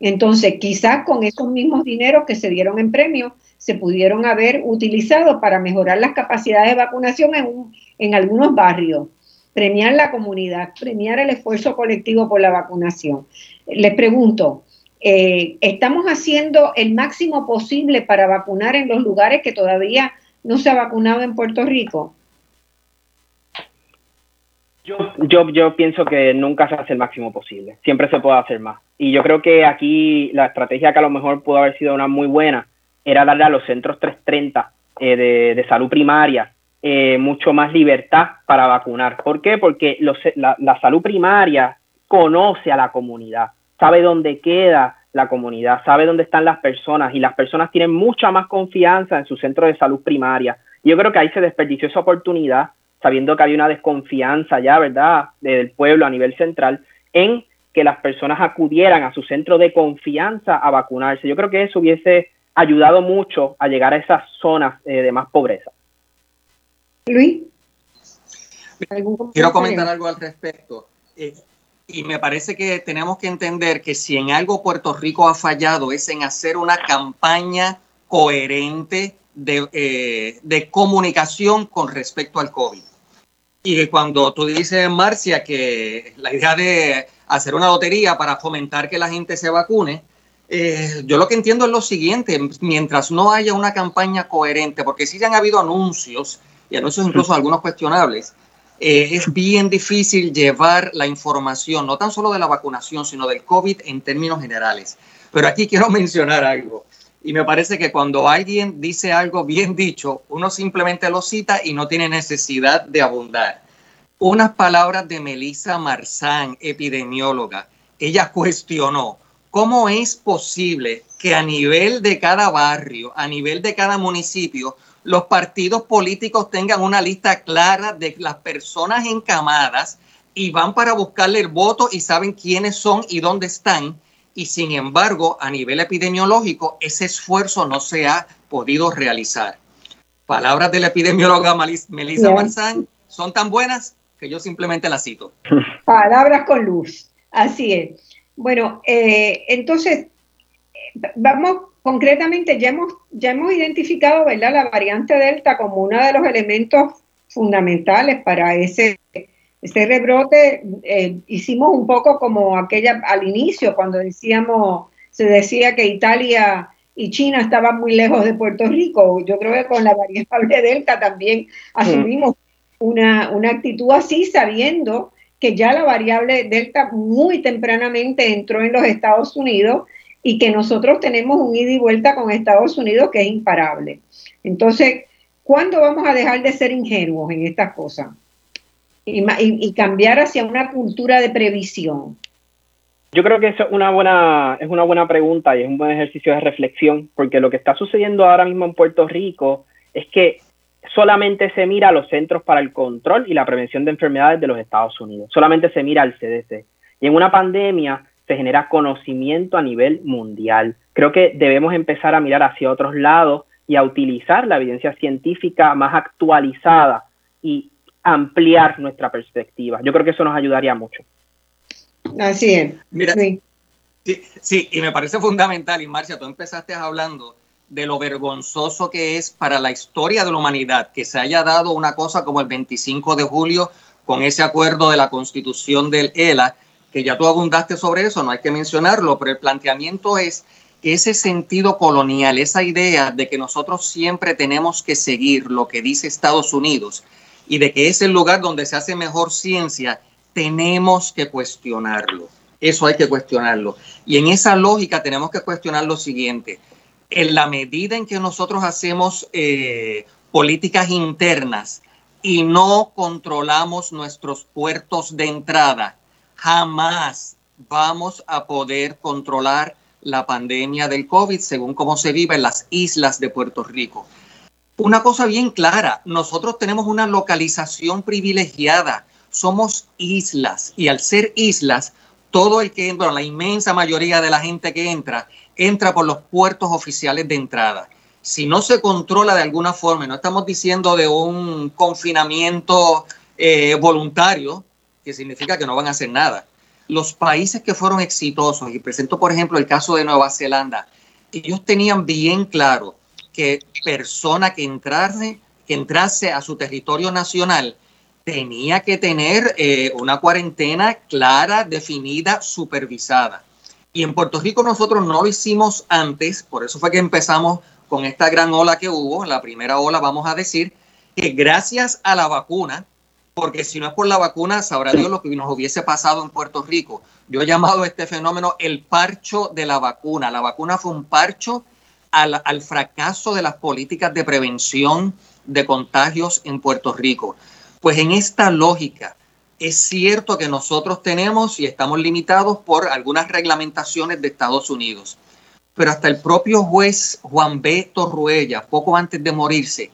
Entonces, quizás con esos mismos dineros que se dieron en premios, se pudieron haber utilizado para mejorar las capacidades de vacunación en, en algunos barrios, premiar la comunidad, premiar el esfuerzo colectivo por la vacunación. Les pregunto, eh, ¿estamos haciendo el máximo posible para vacunar en los lugares que todavía no se ha vacunado en Puerto Rico? Yo, yo, yo pienso que nunca se hace el máximo posible, siempre se puede hacer más. Y yo creo que aquí la estrategia que a lo mejor pudo haber sido una muy buena era darle a los centros 330 eh, de, salud primaria eh, mucho más libertad para vacunar. ¿Por qué? Porque la salud primaria conoce a la comunidad, sabe dónde queda la comunidad, sabe dónde están las personas y las personas tienen mucha más confianza en su centro de salud primaria. Yo creo que ahí se desperdició esa oportunidad sabiendo que había una desconfianza ya, ¿verdad?, del pueblo a nivel central, en que las personas acudieran a su centro de confianza a vacunarse. Yo creo que eso hubiese ayudado mucho a llegar a esas zonas eh, de más pobreza. Luis. Quiero comentar algo al respecto. Eh, y me parece que tenemos que entender que si en algo Puerto Rico ha fallado es en hacer una campaña coherente de, eh, de comunicación con respecto al COVID. Y cuando tú dices, Marcia, que la idea de hacer una lotería para fomentar que la gente se vacune, eh, yo lo que entiendo es lo siguiente, mientras no haya una campaña coherente, porque sí han habido anuncios, y anuncios incluso algunos cuestionables, eh, es bien difícil llevar la información, no tan solo de la vacunación, sino del COVID en términos generales. Pero aquí quiero mencionar algo. Y me parece que cuando alguien dice algo bien dicho, uno simplemente lo cita y no tiene necesidad de abundar. Unas palabras de Melissa Marzán, epidemióloga. Ella cuestionó cómo es posible que a nivel de cada barrio, a nivel de cada municipio, los partidos políticos tengan una lista clara de las personas encamadas y van para buscarle el voto y saben quiénes son y dónde están y sin embargo, a nivel epidemiológico, ese esfuerzo no se ha podido realizar. Palabras de la epidemióloga Melissa Marzán son tan buenas que yo simplemente las cito. Palabras con luz, así es. Bueno, eh, entonces, vamos concretamente, ya hemos, ya hemos identificado ¿verdad? la variante Delta como uno de los elementos fundamentales para ese este rebrote eh, hicimos un poco como aquella al inicio, cuando decíamos, se decía que Italia y China estaban muy lejos de Puerto Rico. Yo creo que con la variable Delta también asumimos una, una actitud así, sabiendo que ya la variable Delta muy tempranamente entró en los Estados Unidos y que nosotros tenemos un ida y vuelta con Estados Unidos que es imparable. Entonces, ¿cuándo vamos a dejar de ser ingenuos en estas cosas? y, cambiar hacia una cultura de previsión? Yo creo que eso es una buena, es una buena pregunta y es un buen ejercicio de reflexión, porque lo que está sucediendo ahora mismo en Puerto Rico es que solamente se mira a los Centros para el Control y la Prevención de Enfermedades de los Estados Unidos, solamente se mira al CDC. Y en una pandemia se genera conocimiento a nivel mundial. Creo que debemos empezar a mirar hacia otros lados y a utilizar la evidencia científica más actualizada y ampliar nuestra perspectiva. Yo creo que eso nos ayudaría mucho. Así es. Mira, sí. sí, y me parece fundamental, y Marcia, tú empezaste hablando de lo vergonzoso que es para la historia de la humanidad que se haya dado una cosa como el 25 de julio con ese acuerdo de la constitución del ELA, que ya tú abundaste sobre eso, no hay que mencionarlo, pero el planteamiento es que ese sentido colonial, esa idea de que nosotros siempre tenemos que seguir lo que dice Estados Unidos, y de que es el lugar donde se hace mejor ciencia, tenemos que cuestionarlo. Eso hay que cuestionarlo. Y en esa lógica tenemos que cuestionar lo siguiente. En la medida en que nosotros hacemos eh, políticas internas y no controlamos nuestros puertos de entrada, jamás vamos a poder controlar la pandemia del COVID según cómo se vive en las islas de Puerto Rico. Una cosa bien clara, nosotros tenemos una localización privilegiada, somos islas y al ser islas, todo el que entra, la inmensa mayoría de la gente que entra, entra por los puertos oficiales de entrada si no se controla de alguna forma, no estamos diciendo de un confinamiento eh, voluntario, que significa que no van a hacer nada. Los países que fueron exitosos, y presento por ejemplo el caso de Nueva Zelanda, ellos tenían bien claro que persona que entrase, que entrase a su territorio nacional tenía que tener eh, una cuarentena clara, definida, supervisada. Y en Puerto Rico nosotros no lo hicimos antes, por eso fue que empezamos con esta gran ola que hubo, la primera ola, vamos a decir, que gracias a la vacuna, porque si no es por la vacuna, sabrá Dios lo que nos hubiese pasado en Puerto Rico. Yo he llamado a este fenómeno el parcho de la vacuna. La vacuna fue un parcho al, al fracaso de las políticas de prevención de contagios en Puerto Rico. Pues en esta lógica, es cierto que nosotros tenemos y estamos limitados por algunas reglamentaciones de Estados Unidos pero hasta el propio juez Juan B. Torruella, poco antes de morirse,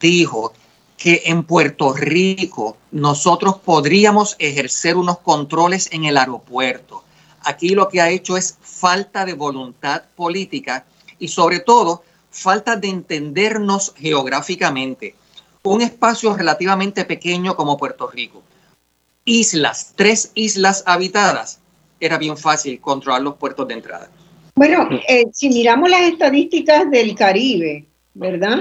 dijo que en Puerto Rico nosotros podríamos ejercer unos controles en el aeropuerto. Aquí lo que ha hecho es falta de voluntad política y sobre todo falta de entendernos geográficamente. Un espacio relativamente pequeño como Puerto Rico. Islas, tres islas habitadas, era bien fácil controlar los puertos de entrada. Bueno, eh, si miramos las estadísticas del Caribe, ¿verdad?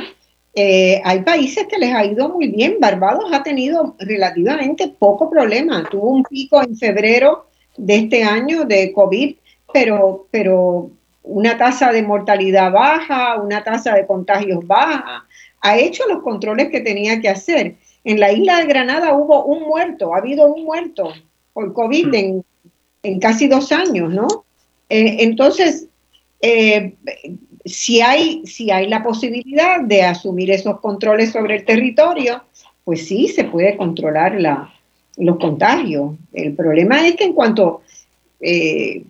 Eh, hay países que les ha ido muy bien. Barbados ha tenido relativamente poco problema. Tuvo un pico en febrero de este año de COVID, pero, pero una tasa de mortalidad baja, una tasa de contagios baja. Ha hecho los controles que tenía que hacer. En la isla de Granada hubo un muerto, ha habido un muerto por COVID en, en casi dos años, ¿no? Eh, entonces, eh, si, hay, si hay la posibilidad de asumir esos controles sobre el territorio, pues sí, se puede controlar la, los contagios. El problema es que en cuanto eh,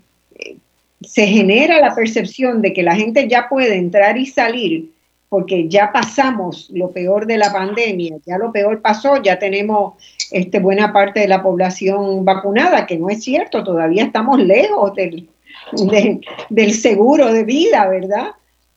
se genera la percepción de que la gente ya puede entrar y salir, porque ya pasamos lo peor de la pandemia, ya lo peor pasó, ya tenemos este, buena parte de la población vacunada, que no es cierto, todavía estamos lejos del, del seguro de vida, ¿verdad?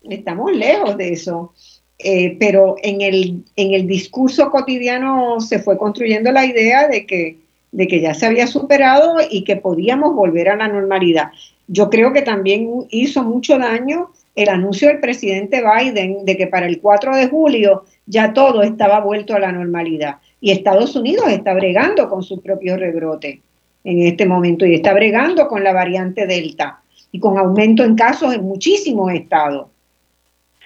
Estamos lejos de eso. Eh, pero en el, en el discurso cotidiano se fue construyendo la idea de que, de que ya se había superado y que podíamos volver a la normalidad. Yo creo que también hizo mucho daño el anuncio del presidente Biden de que para el 4 de julio ya todo estaba vuelto a la normalidad. Y Estados Unidos está bregando con su propio rebrote en este momento y está bregando con la variante Delta y con aumento en casos en muchísimos estados.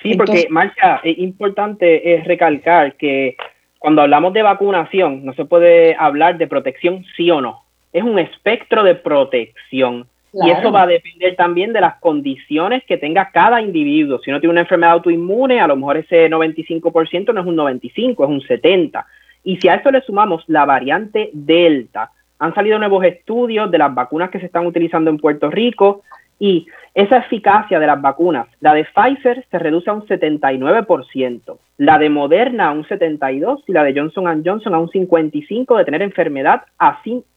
Sí, porque Marcia, es importante es recalcar que cuando hablamos de vacunación no se puede hablar de protección sí o no. Es un espectro de protección. Y eso va a depender también de las condiciones que tenga cada individuo. Si uno tiene una enfermedad autoinmune, a lo mejor ese 95% no es un 95, es un 70. Y si a eso le sumamos la variante Delta, han salido nuevos estudios de las vacunas que se están utilizando en Puerto Rico y esa eficacia de las vacunas, la de Pfizer se reduce a un 79%, la de Moderna a un 72% y la de Johnson Johnson a un 55% de tener enfermedad,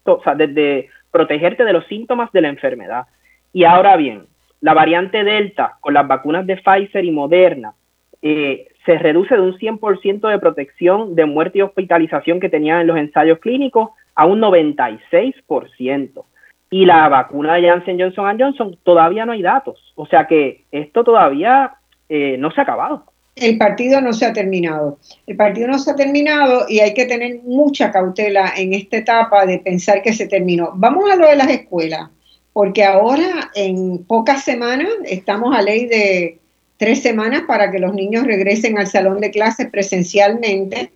o sea, de, protegerte de los síntomas de la enfermedad. Y ahora bien, la variante Delta con las vacunas de Pfizer y Moderna eh, se reduce de un 100% de protección de muerte y hospitalización que tenían en los ensayos clínicos a un 96%. Y la vacuna de Janssen Johnson Johnson todavía no hay datos. O sea que esto todavía eh, no se ha acabado. El partido no se ha terminado. El partido no se ha terminado y hay que tener mucha cautela en esta etapa de pensar que se terminó. Vamos a lo de las escuelas, porque ahora en pocas semanas estamos a ley de tres semanas para que los niños regresen al salón de clases presencialmente.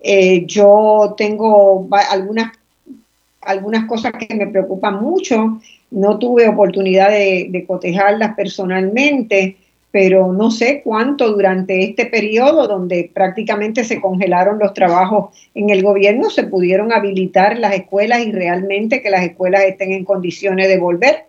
Eh, yo tengo algunas algunas cosas que me preocupan mucho. No tuve oportunidad de, cotejarlas personalmente, pero no sé cuánto durante este periodo donde prácticamente se congelaron los trabajos en el gobierno se pudieron habilitar las escuelas y realmente que las escuelas estén en condiciones de volver.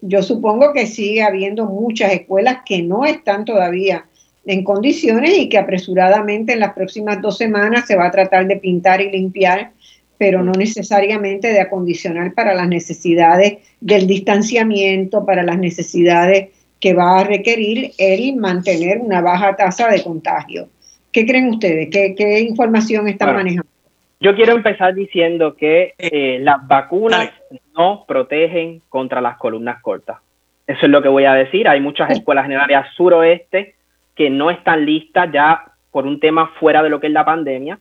Yo supongo que sigue habiendo muchas escuelas que no están todavía en condiciones y que apresuradamente en las próximas dos semanas se va a tratar de pintar y limpiar, pero no necesariamente de acondicionar para las necesidades del distanciamiento, para las necesidades que va a requerir el mantener una baja tasa de contagio. ¿Qué creen ustedes? ¿Qué, información están manejando? Yo quiero empezar diciendo que eh, las vacunas no protegen contra las columnas cortas. Eso es lo que voy a decir. Hay muchas escuelas en el área suroeste que no están listas ya por un tema fuera de lo que es la pandemia.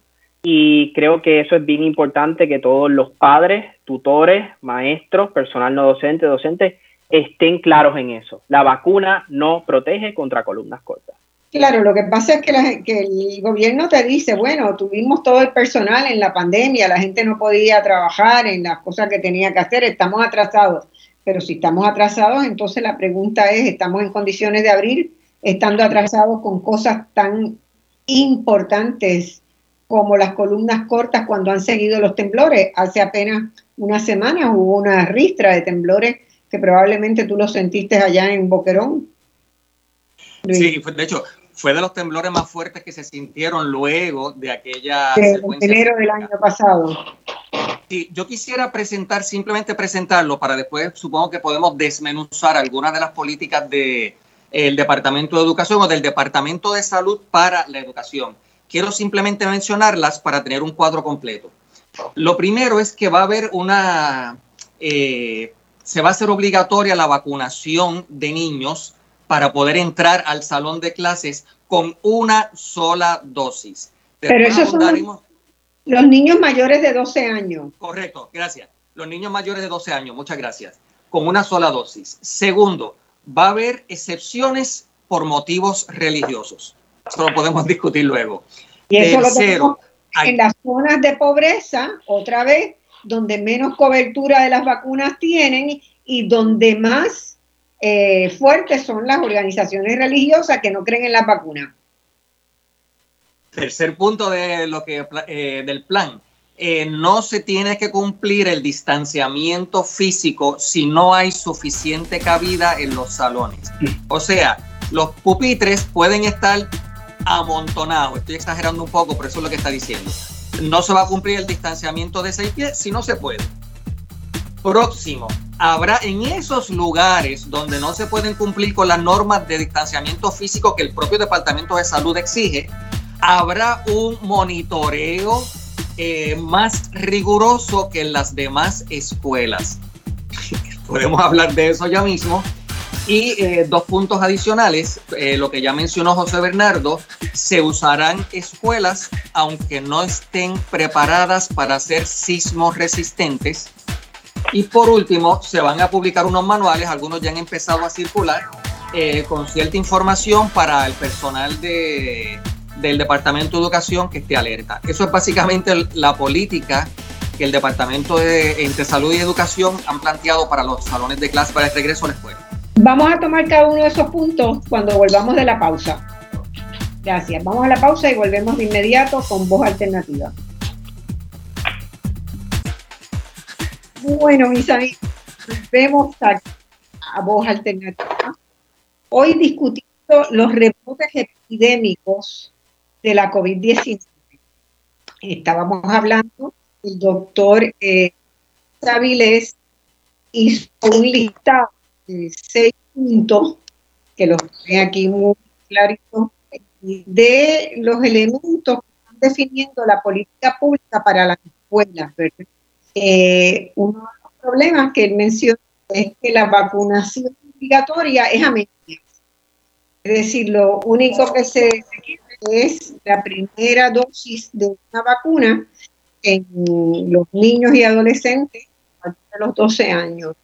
Y creo que eso es bien importante que todos los padres, tutores, maestros, personal no docente, docentes, estén claros en eso. La vacuna no protege contra columnas cortas. Claro, lo que pasa es que, que, el gobierno te dice, bueno, tuvimos todo el personal en la pandemia, la gente no podía trabajar en las cosas que tenía que hacer, estamos atrasados. Pero si estamos atrasados, entonces la pregunta es, ¿estamos en condiciones de abrir estando atrasados con cosas tan importantes como las columnas cortas cuando han seguido los temblores? Hace apenas una semana hubo una ristra de temblores que probablemente tú lo sentiste allá en Boquerón. Sí, de hecho, fue de los temblores más fuertes que se sintieron luego de aquella... De enero del año pasado. Sí, yo quisiera presentar, simplemente presentarlo para después, supongo que podemos desmenuzar algunas de las políticas del de, Departamento de Educación o del Departamento de Salud para la educación. Quiero simplemente mencionarlas para tener un cuadro completo. Lo primero es que va a haber una eh, se va a hacer obligatoria la vacunación de niños para poder entrar al salón de clases con una sola dosis. Pero esos son los, niños mayores de 12 años. Correcto, gracias. Los niños mayores de 12 años, muchas gracias. Con una sola dosis. Segundo, va a haber excepciones por motivos religiosos. Eso lo podemos discutir luego. Y eso Tercero, lo en las zonas de pobreza, otra vez, donde menos cobertura de las vacunas tienen y donde más eh, fuertes son las organizaciones religiosas que no creen en las vacunas. Tercer punto de lo que eh, del plan. Eh, no se tiene que cumplir el distanciamiento físico si no hay suficiente cabida en los salones. O sea, los pupitres pueden estar amontonados. Estoy exagerando un poco, pero eso es lo que está diciendo no se va a cumplir el distanciamiento de seis pies si no se puede. Próximo, habrá en esos lugares donde no se pueden cumplir con las normas de distanciamiento físico que el propio Departamento de Salud exige, habrá un monitoreo eh, más riguroso que en las demás escuelas. Podemos hablar de eso ya mismo. Y eh, dos puntos adicionales, eh, lo que ya mencionó José Bernardo, se usarán escuelas aunque no estén preparadas para ser sismos resistentes. Y por último, se van a publicar unos manuales, algunos ya han empezado a circular, eh, con cierta información para el personal de, del Departamento de Educación que esté alerta. Eso es básicamente la política que el Departamento de Entre Salud y Educación han planteado para los salones de clase para el regreso a la escuela. Vamos a tomar cada uno de esos puntos cuando volvamos de la pausa. Gracias. Vamos a la pausa y volvemos de inmediato con voz alternativa. Bueno, mis amigos, vemos a, a voz alternativa. Hoy discutiendo los reportes epidémicos de la COVID-19. Estábamos hablando, el doctor eh, hizo un listado seis puntos, que los ven aquí muy claritos, de los elementos que están definiendo la política pública para las escuelas. Eh, uno de los problemas que él menciona es que la vacunación obligatoria es a medias. Es decir, lo único que se es la primera dosis de una vacuna en los niños y adolescentes a de los 12 años.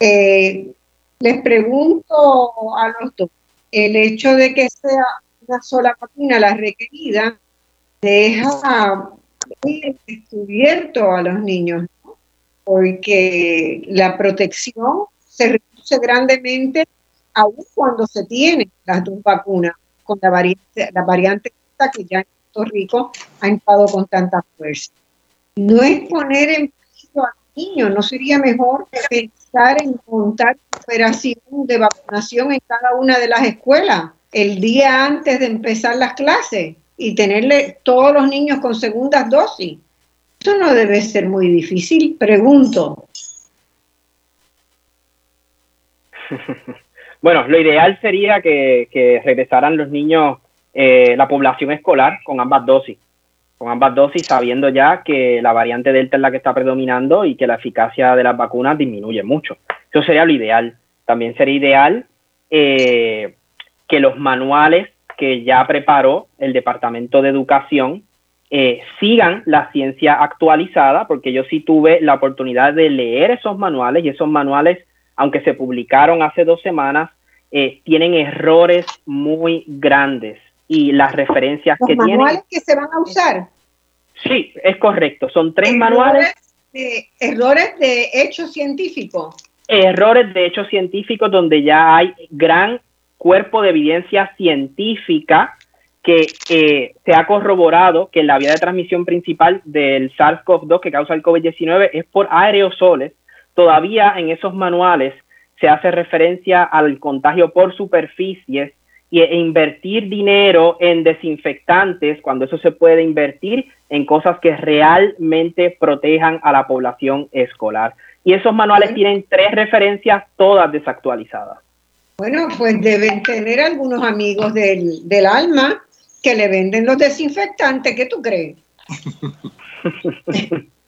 Eh, les pregunto a los dos, el hecho de que sea una sola vacuna la requerida deja descubierto a los niños, porque la protección se reduce grandemente aun cuando se tienen las dos vacunas con la variante, la variante que ya en Puerto Rico ha entrado con tanta fuerza. No es poner en peligro a los niños, no sería mejor pensar en montar operación de vacunación en cada una de las escuelas el día antes de empezar las clases y tenerle todos los niños con segundas dosis. Eso no debe ser muy difícil, pregunto. Bueno, lo ideal sería que, regresaran los niños, eh, la población escolar, con ambas dosis. Con ambas dosis, sabiendo ya que la variante Delta es la que está predominando y que la eficacia de las vacunas disminuye mucho. Eso sería lo ideal. También sería ideal eh, que los manuales que ya preparó el Departamento de Educación eh, sigan la ciencia actualizada, porque yo sí tuve la oportunidad de leer esos manuales y esos manuales aunque se publicaron hace dos semanas, eh, tienen errores muy grandes y las referencias que tienen. ¿Los manuales que se van a usar? Sí, es correcto. Son tres manuales. errores de hechos científicos. Errores de hechos científicos donde ya hay gran cuerpo de evidencia científica que eh, se ha corroborado que la vía de transmisión principal del SARS-CoV-2 que causa el COVID-19 es por aerosoles todavía en esos manuales se hace referencia al contagio por superficies y e invertir dinero en desinfectantes cuando eso se puede invertir en cosas que realmente protejan a la población escolar. Y esos manuales tienen tres referencias todas desactualizadas. Bueno, pues deben tener algunos amigos del, del alma que le venden los desinfectantes. ¿Qué tú crees?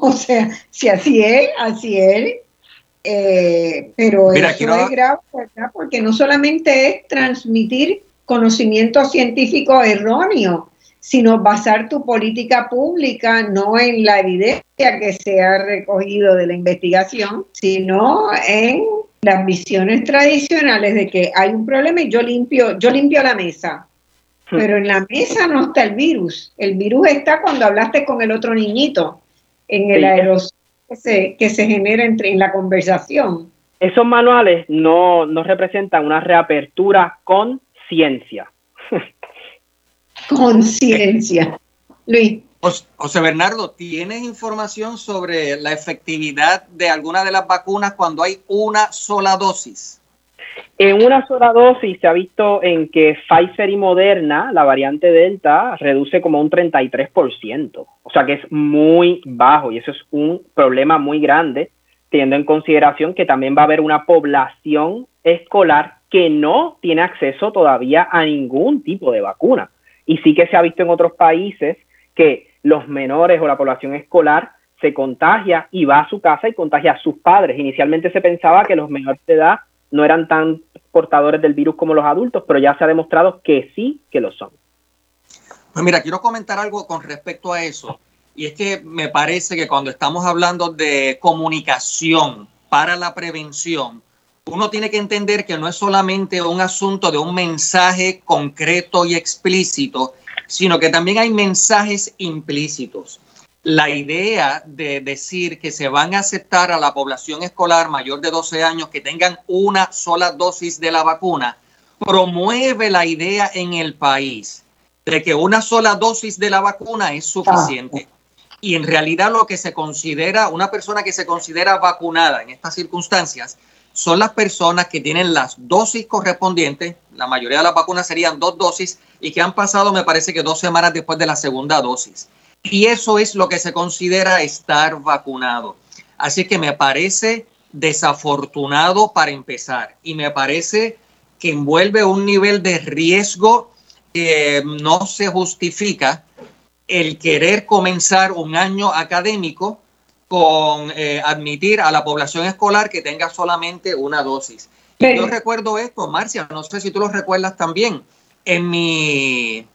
O sea, si así es, así es. Eh, pero eso es grave, Porque no solamente es transmitir conocimiento científico erróneo, sino basar tu política pública no en la evidencia que se ha recogido de la investigación, sino en las visiones tradicionales de que hay un problema y yo limpio, yo limpio la mesa. Hmm. Pero en la mesa no está el virus. El virus está cuando hablaste con el otro niñito en el aerosol que se, que se genera entre, en la conversación. Esos manuales no, no representan una reapertura con ciencia. Conciencia. Luis. José Bernardo, ¿tienes información sobre la efectividad de alguna de las vacunas cuando hay una sola dosis? En una sola dosis se ha visto en que Pfizer y Moderna, la variante Delta, reduce como un 33%. O sea que es muy bajo y eso es un problema muy grande, teniendo en consideración que también va a haber una población escolar que no tiene acceso todavía a ningún tipo de vacuna. Y sí que se ha visto en otros países que los menores o la población escolar se contagia y va a su casa y contagia a sus padres. Inicialmente se pensaba que los menores de edad no eran tan portadores del virus como los adultos, pero ya se ha demostrado que sí que lo son. Pues mira, quiero comentar algo con respecto a eso. Y es que me parece que cuando estamos hablando de comunicación para la prevención, uno tiene que entender que no es solamente un asunto de un mensaje concreto y explícito, sino que también hay mensajes implícitos la idea de decir que se van a aceptar a la población escolar mayor de 12 años que tengan una sola dosis de la vacuna promueve la idea en el país de que una sola dosis de la vacuna es suficiente. Y en realidad lo que se considera, una persona que se considera vacunada en estas circunstancias, son las personas que tienen las dosis correspondientes, la mayoría de las vacunas serían dos dosis, y que han pasado, me parece que dos semanas después de la segunda dosis. Y eso es lo que se considera estar vacunado. Así que me parece desafortunado para empezar y me parece que envuelve un nivel de riesgo que no se justifica el querer comenzar un año académico con eh, admitir a la población escolar que tenga solamente una dosis. Yo recuerdo esto, Marcia, no sé si tú lo recuerdas también. En mi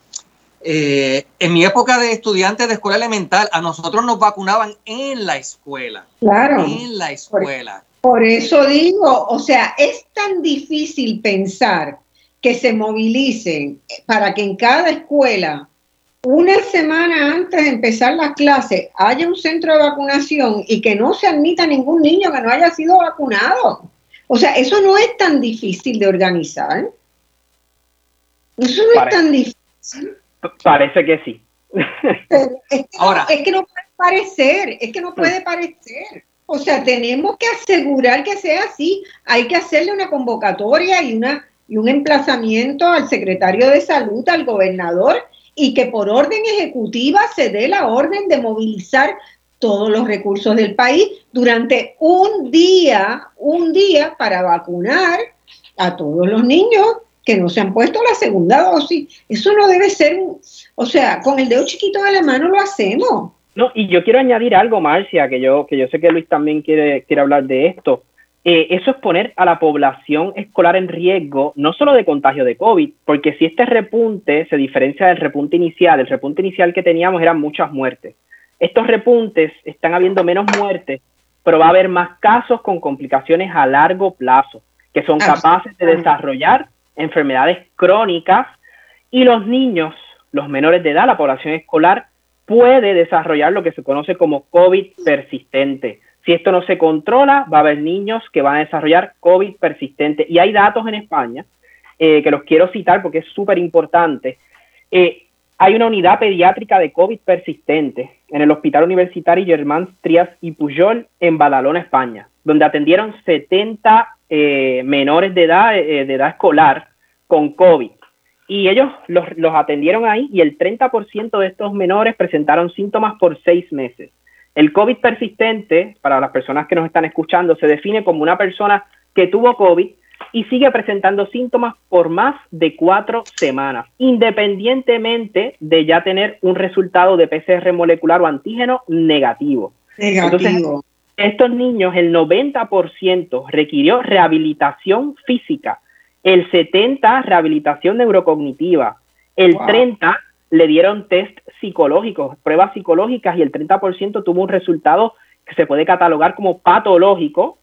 eh, en mi época de estudiante de escuela elemental, a nosotros nos vacunaban en la escuela. Claro. En la escuela. Por, eso digo, o sea, es tan difícil pensar que se movilicen para que en cada escuela, una semana antes de empezar las clases, haya un centro de vacunación y que no se admita ningún niño que no haya sido vacunado. O sea, eso no es tan difícil de organizar. Eso no es tan difícil. Parece que sí. es, que Ahora, no, es que no puede parecer, es que no puede parecer. O sea, tenemos que asegurar que sea así. Hay que hacerle una convocatoria y, una, y un emplazamiento al secretario de salud, al gobernador, y que por orden ejecutiva se dé la orden de movilizar todos los recursos del país durante un día, un día para vacunar a todos los niños que no se han puesto la segunda dosis. Eso no debe ser, o sea, con el dedo chiquito de la mano lo hacemos. No, y yo quiero añadir algo, Marcia, que yo, que yo sé que Luis también quiere, quiere hablar de esto. Eh, eso es poner a la población escolar en riesgo, no solo de contagio de COVID, porque si este repunte se diferencia del repunte inicial, el repunte inicial que teníamos eran muchas muertes. Estos repuntes están habiendo menos muertes, pero va a haber más casos con complicaciones a largo plazo, que son capaces de desarrollar enfermedades crónicas y los niños, los menores de edad, la población escolar, puede desarrollar lo que se conoce como COVID persistente. Si esto no se controla, va a haber niños que van a desarrollar COVID persistente. Y hay datos en España eh, que los quiero citar porque es súper importante. Eh, hay una unidad pediátrica de COVID persistente en el Hospital Universitario Germán Trias y Pujol en Badalona, España, donde atendieron 70 eh, menores de edad, de edad escolar con COVID y ellos los, atendieron ahí y el 30% de estos menores presentaron síntomas por seis meses. El COVID persistente, para las personas que nos están escuchando, se define como una persona que tuvo COVID y sigue presentando síntomas por más de cuatro semanas, independientemente de ya tener un resultado de PCR molecular o antígeno negativo. Negativo. Estos niños, el 90% requirió rehabilitación física el 70 rehabilitación neurocognitiva, el 30 le dieron test psicológicos, pruebas psicológicas y el 30% tuvo un resultado que se puede catalogar como patológico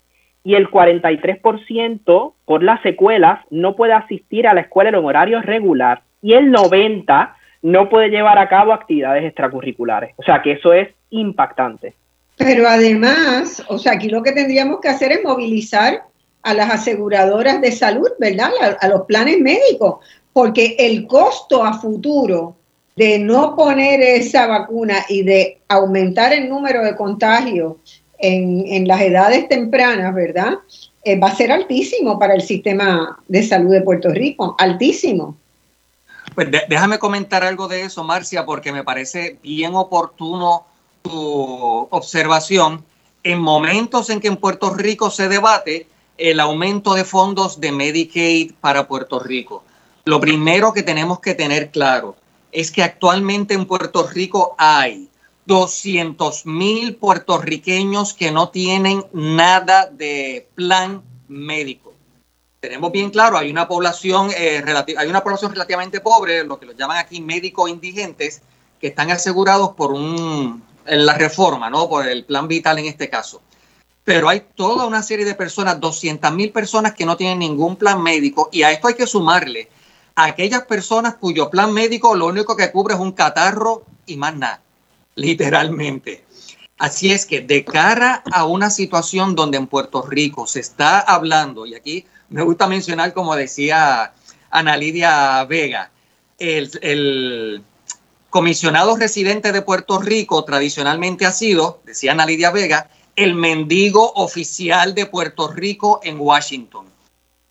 y el 43% por las secuelas no puede asistir a la escuela en horario regular y el 90 no puede llevar a cabo actividades extracurriculares. O sea que eso es impactante. Pero además, o sea, aquí lo que tendríamos que hacer es movilizar a las aseguradoras de salud, ¿verdad? A, los planes médicos, porque el costo a futuro de no poner esa vacuna y de aumentar el número de contagios en, las edades tempranas, ¿verdad? Eh, va a ser altísimo para el sistema de salud de Puerto Rico, altísimo. Pues déjame comentar algo de eso, Marcia, porque me parece bien oportuno tu observación. En momentos en que en Puerto Rico se debate el aumento de fondos de Medicaid para Puerto Rico. Lo primero que tenemos que tener claro es que actualmente en Puerto Rico hay 200 mil puertorriqueños que no tienen nada de plan médico. Tenemos bien claro, hay una población, eh, hay una población relativamente pobre, lo que los llaman aquí médicos indigentes, que están asegurados por un, en la reforma, ¿no? Por el plan vital en este caso pero hay toda una serie de personas, 200 mil personas que no tienen ningún plan médico y a esto hay que sumarle a aquellas personas cuyo plan médico lo único que cubre es un catarro y más nada, literalmente. Así es que de cara a una situación donde en Puerto Rico se está hablando, y aquí me gusta mencionar, como decía Ana Lidia Vega, el, el comisionado residente de Puerto Rico tradicionalmente ha sido, decía Ana Lidia Vega, el mendigo oficial de Puerto Rico en Washington.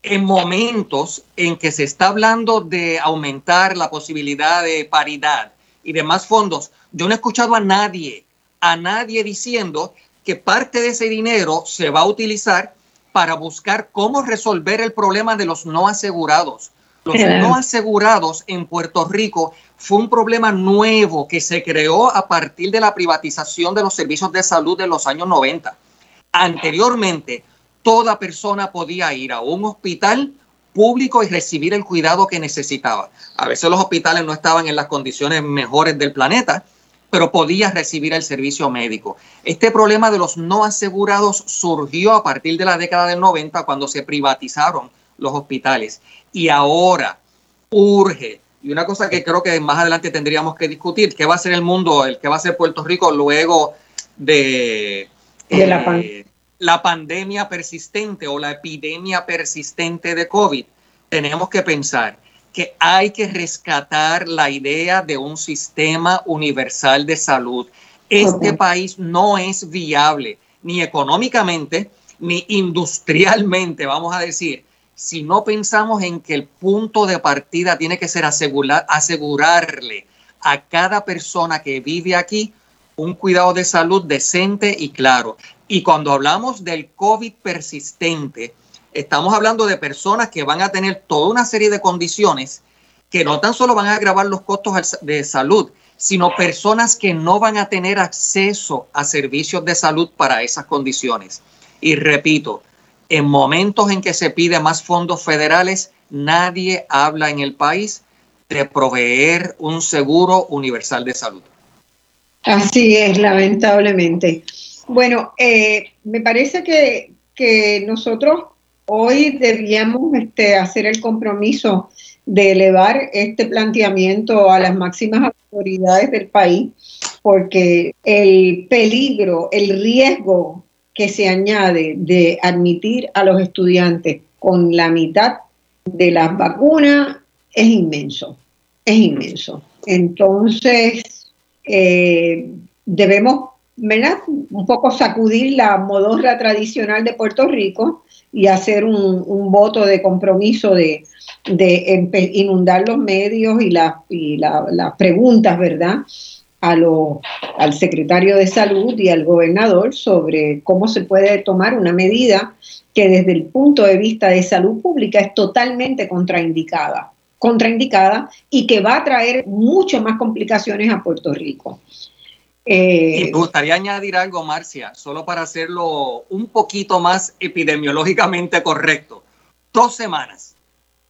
En momentos en que se está hablando de aumentar la posibilidad de paridad y de más fondos, yo no he escuchado a nadie, a nadie diciendo que parte de ese dinero se va a utilizar para buscar cómo resolver el problema de los no asegurados. Los no asegurados en Puerto Rico fue un problema nuevo que se creó a partir de la privatización de los servicios de salud de los años 90. Anteriormente, toda persona podía ir a un hospital público y recibir el cuidado que necesitaba. A veces los hospitales no estaban en las condiciones mejores del planeta, pero podía recibir el servicio médico. Este problema de los no asegurados surgió a partir de la década del 90 cuando se privatizaron los hospitales. Y ahora urge, y una cosa que creo que más adelante tendríamos que discutir, ¿qué va a ser el mundo, el que va a ser Puerto Rico luego de, de, la, eh, la pandemia persistente o la epidemia persistente de COVID, tenemos que pensar que hay que rescatar la idea de un sistema universal de salud. Este país no es viable ni económicamente ni industrialmente, vamos a decir, si no pensamos en que el punto de partida tiene que ser asegurar, asegurarle a cada persona que vive aquí un cuidado de salud decente y claro. Y cuando hablamos del COVID persistente, estamos hablando de personas que van a tener toda una serie de condiciones que no tan solo van a agravar los costos de salud, sino personas que no van a tener acceso a servicios de salud para esas condiciones. Y repito, en momentos en que se pide más fondos federales, nadie habla en el país de proveer un seguro universal de salud. Así es, lamentablemente. Bueno, eh, me parece que, que, nosotros hoy debíamos este, hacer el compromiso de elevar este planteamiento a las máximas autoridades del país, porque el peligro, el riesgo que se añade de admitir a los estudiantes con la mitad de las vacunas es inmenso, es inmenso. Entonces, eh, debemos, ¿verdad? Un poco sacudir la modorra tradicional de Puerto Rico y hacer un voto de compromiso de, inundar los medios y las preguntas, ¿verdad? A lo, al secretario de salud y al gobernador sobre cómo se puede tomar una medida que desde el punto de vista de salud pública es totalmente contraindicada, contraindicada y que va a traer mucho más complicaciones a Puerto Rico. Eh, me gustaría añadir algo, Marcia, solo para hacerlo un poquito más epidemiológicamente correcto. Dos semanas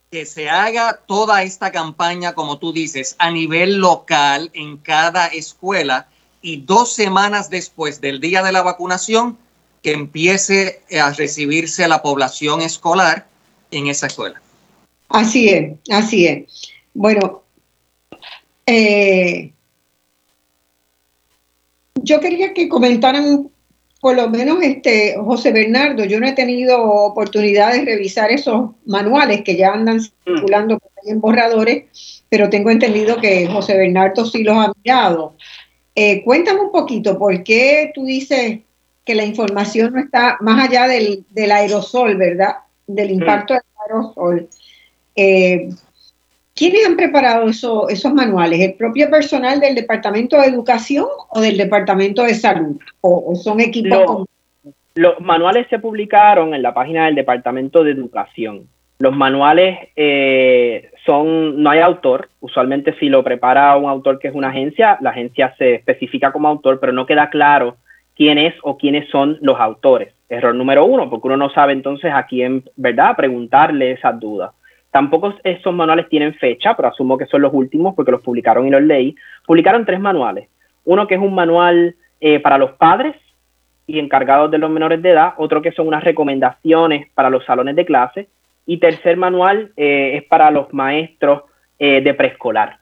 que se haga toda esta campaña, como tú dices, a nivel local en cada escuela y dos semanas después del día de la vacunación, que empiece a recibirse la población escolar en esa escuela. Así es, así es. Bueno, eh, yo quería que comentaran por lo menos este José Bernardo, yo no he tenido oportunidad de revisar esos manuales que ya andan circulando en borradores, pero tengo entendido que José Bernardo sí los ha mirado. Eh, cuéntame un poquito, ¿por qué tú dices que la información no está más allá del, aerosol, ¿verdad? Del impacto del aerosol. Eh, ¿Quiénes han preparado esos manuales? ¿El propio personal del Departamento de Educación o del Departamento de Salud? ¿O, son equipos? los manuales se publicaron en la página del Departamento de Educación. Los manuales eh, son, no hay autor, usualmente si lo prepara un autor que es una agencia, la agencia se especifica como autor, pero no queda claro quién es o quiénes son los autores. Error número uno, porque uno no sabe entonces a quién, ¿verdad?, preguntarle esas dudas. Tampoco esos manuales tienen fecha, pero asumo que son los últimos porque los publicaron y los leí. Publicaron tres manuales. Uno que es un manual eh, para los padres y encargados de los menores de edad, otro que son unas recomendaciones para los salones de clase y tercer manual eh, es para los maestros eh, de preescolar.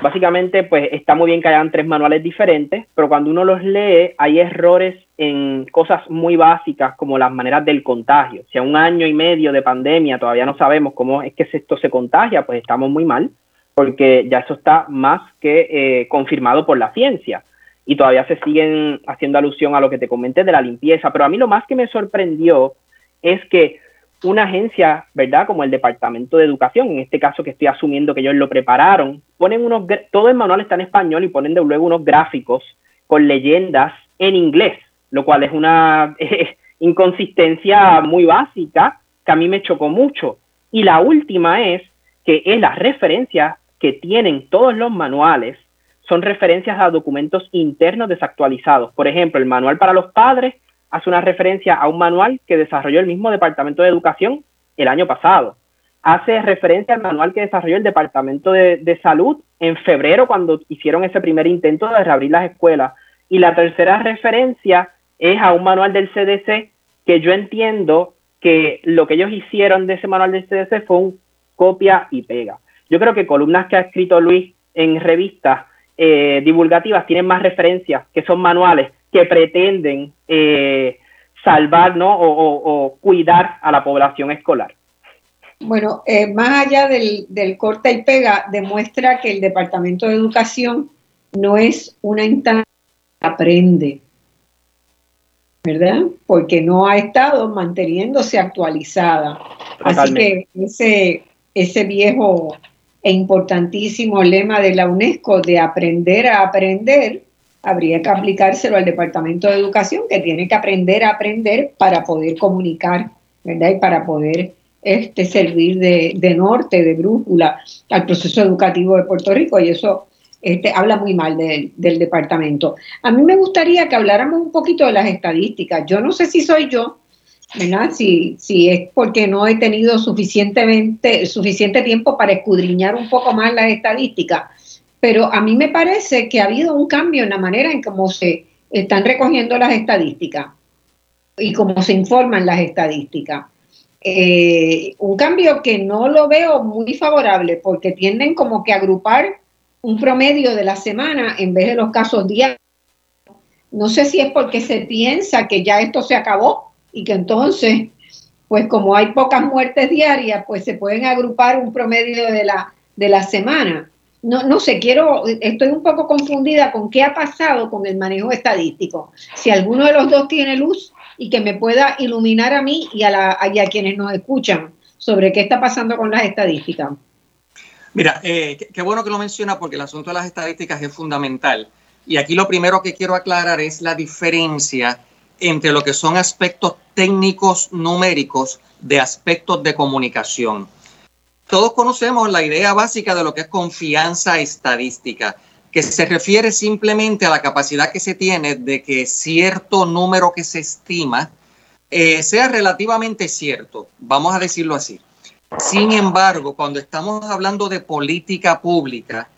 Básicamente, pues está muy bien que hayan tres manuales diferentes, pero cuando uno los lee hay errores en cosas muy básicas como las maneras del contagio. Si a un año y medio de pandemia todavía no sabemos cómo es que esto se contagia, pues estamos muy mal, porque ya eso está más que eh, confirmado por la ciencia. Y todavía se siguen haciendo alusión a lo que te comenté de la limpieza. Pero a mí lo más que me sorprendió es que una agencia, ¿verdad? Como el Departamento de Educación, en este caso que estoy asumiendo que ellos lo prepararon, ponen unos, todo el manual está en español y ponen de luego unos gráficos con leyendas en inglés lo cual es una inconsistencia muy básica que a mí me chocó mucho. Y la última es que es las referencias que tienen todos los manuales son referencias a documentos internos desactualizados. Por ejemplo, el manual para los padres hace una referencia a un manual que desarrolló el mismo Departamento de Educación el año pasado. Hace referencia al manual que desarrolló el Departamento de, de Salud en febrero cuando hicieron ese primer intento de reabrir las escuelas. Y la tercera referencia es a un manual del CDC que yo entiendo que lo que ellos hicieron de ese manual del CDC fue un copia y pega. Yo creo que columnas que ha escrito Luis en revistas eh, divulgativas tienen más referencias que son manuales que pretenden eh, salvar ¿no? o, cuidar a la población escolar. Bueno, eh, más allá del, del corta y pega, demuestra que el Departamento de Educación no es una instancia que aprende, ¿verdad? Porque no ha estado manteniéndose actualizada. Así que ese, ese viejo e importantísimo lema de la UNESCO de aprender a aprender, habría que aplicárselo al Departamento de Educación, que tiene que aprender a aprender para poder comunicar, ¿verdad? Y para poder este, servir de, de norte, de brújula al proceso educativo de Puerto Rico. Y eso este, habla muy mal del departamento. A mí me gustaría que habláramos un poquito de las estadísticas. Yo no sé si soy yo, ¿verdad? Si, es porque no he tenido suficientemente, suficiente tiempo para escudriñar un poco más las estadísticas, pero a mí me parece que ha habido un cambio en la manera en cómo se están recogiendo las estadísticas y cómo se informan las estadísticas. Eh, un cambio que no lo veo muy favorable porque tienden como que agrupar un promedio de la semana en vez de los casos diarios. No sé si es porque se piensa que ya esto se acabó y que entonces, pues como hay pocas muertes diarias, pues se pueden agrupar un promedio de la, de la semana. No, no sé, quiero, estoy un poco confundida con qué ha pasado con el manejo estadístico. Si alguno de los dos tiene luz y que me pueda iluminar a mí y a, la, y a quienes nos escuchan sobre qué está pasando con las estadísticas. Mira, eh, qué, bueno que lo menciona porque el asunto de las estadísticas es fundamental. Y aquí lo primero que quiero aclarar es la diferencia entre lo que son aspectos técnicos numéricos de aspectos de comunicación. Todos conocemos la idea básica de lo que es confianza estadística, que se refiere simplemente a la capacidad que se tiene de que cierto número que se estima eh, sea relativamente cierto, vamos a decirlo así. Sin embargo, cuando estamos hablando de política pública,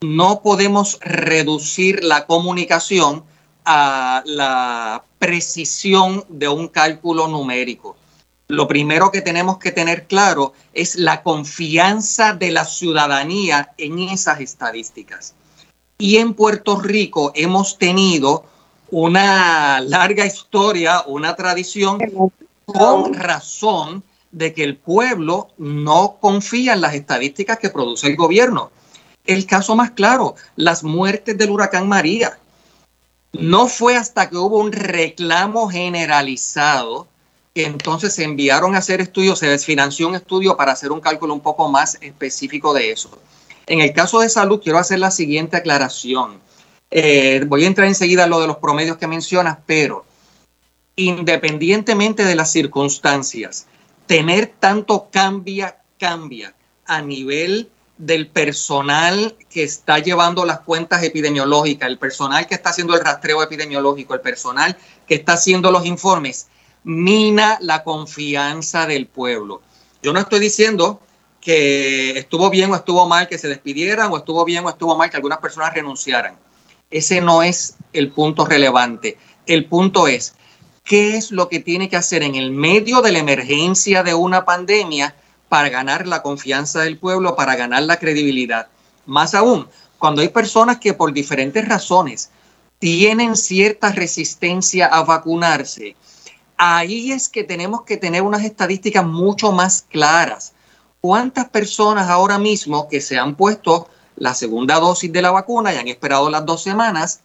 no podemos reducir la comunicación a la precisión de un cálculo numérico. Lo primero que tenemos que tener claro es la confianza de la ciudadanía en esas estadísticas. Y en Puerto Rico hemos tenido una larga historia, una tradición con razón de que el pueblo no confía en las estadísticas que produce el gobierno. El caso más claro, las muertes del huracán María. No fue hasta que hubo un reclamo generalizado que entonces se enviaron a hacer estudios, se desfinanció un estudio para hacer un cálculo un poco más específico de eso. En el caso de salud, quiero hacer la siguiente aclaración. Eh, voy a entrar enseguida en lo de los promedios que mencionas, pero independientemente de las circunstancias, tener tanto cambia, cambia a nivel del personal que está llevando las cuentas epidemiológicas, el personal que está haciendo el rastreo epidemiológico, el personal que está haciendo los informes, mina la confianza del pueblo. Yo no estoy diciendo que estuvo bien o estuvo mal que se despidieran o estuvo bien o estuvo mal que algunas personas renunciaran. Ese no es el punto relevante. El punto es qué es lo que tiene que hacer en el medio de la emergencia de una pandemia para ganar la confianza del pueblo, para ganar la credibilidad. Más aún, cuando hay personas que por diferentes razones tienen cierta resistencia a vacunarse, ahí es que tenemos que tener unas estadísticas mucho más claras. ¿Cuántas personas ahora mismo que se han puesto la segunda dosis de la vacuna y han esperado las dos semanas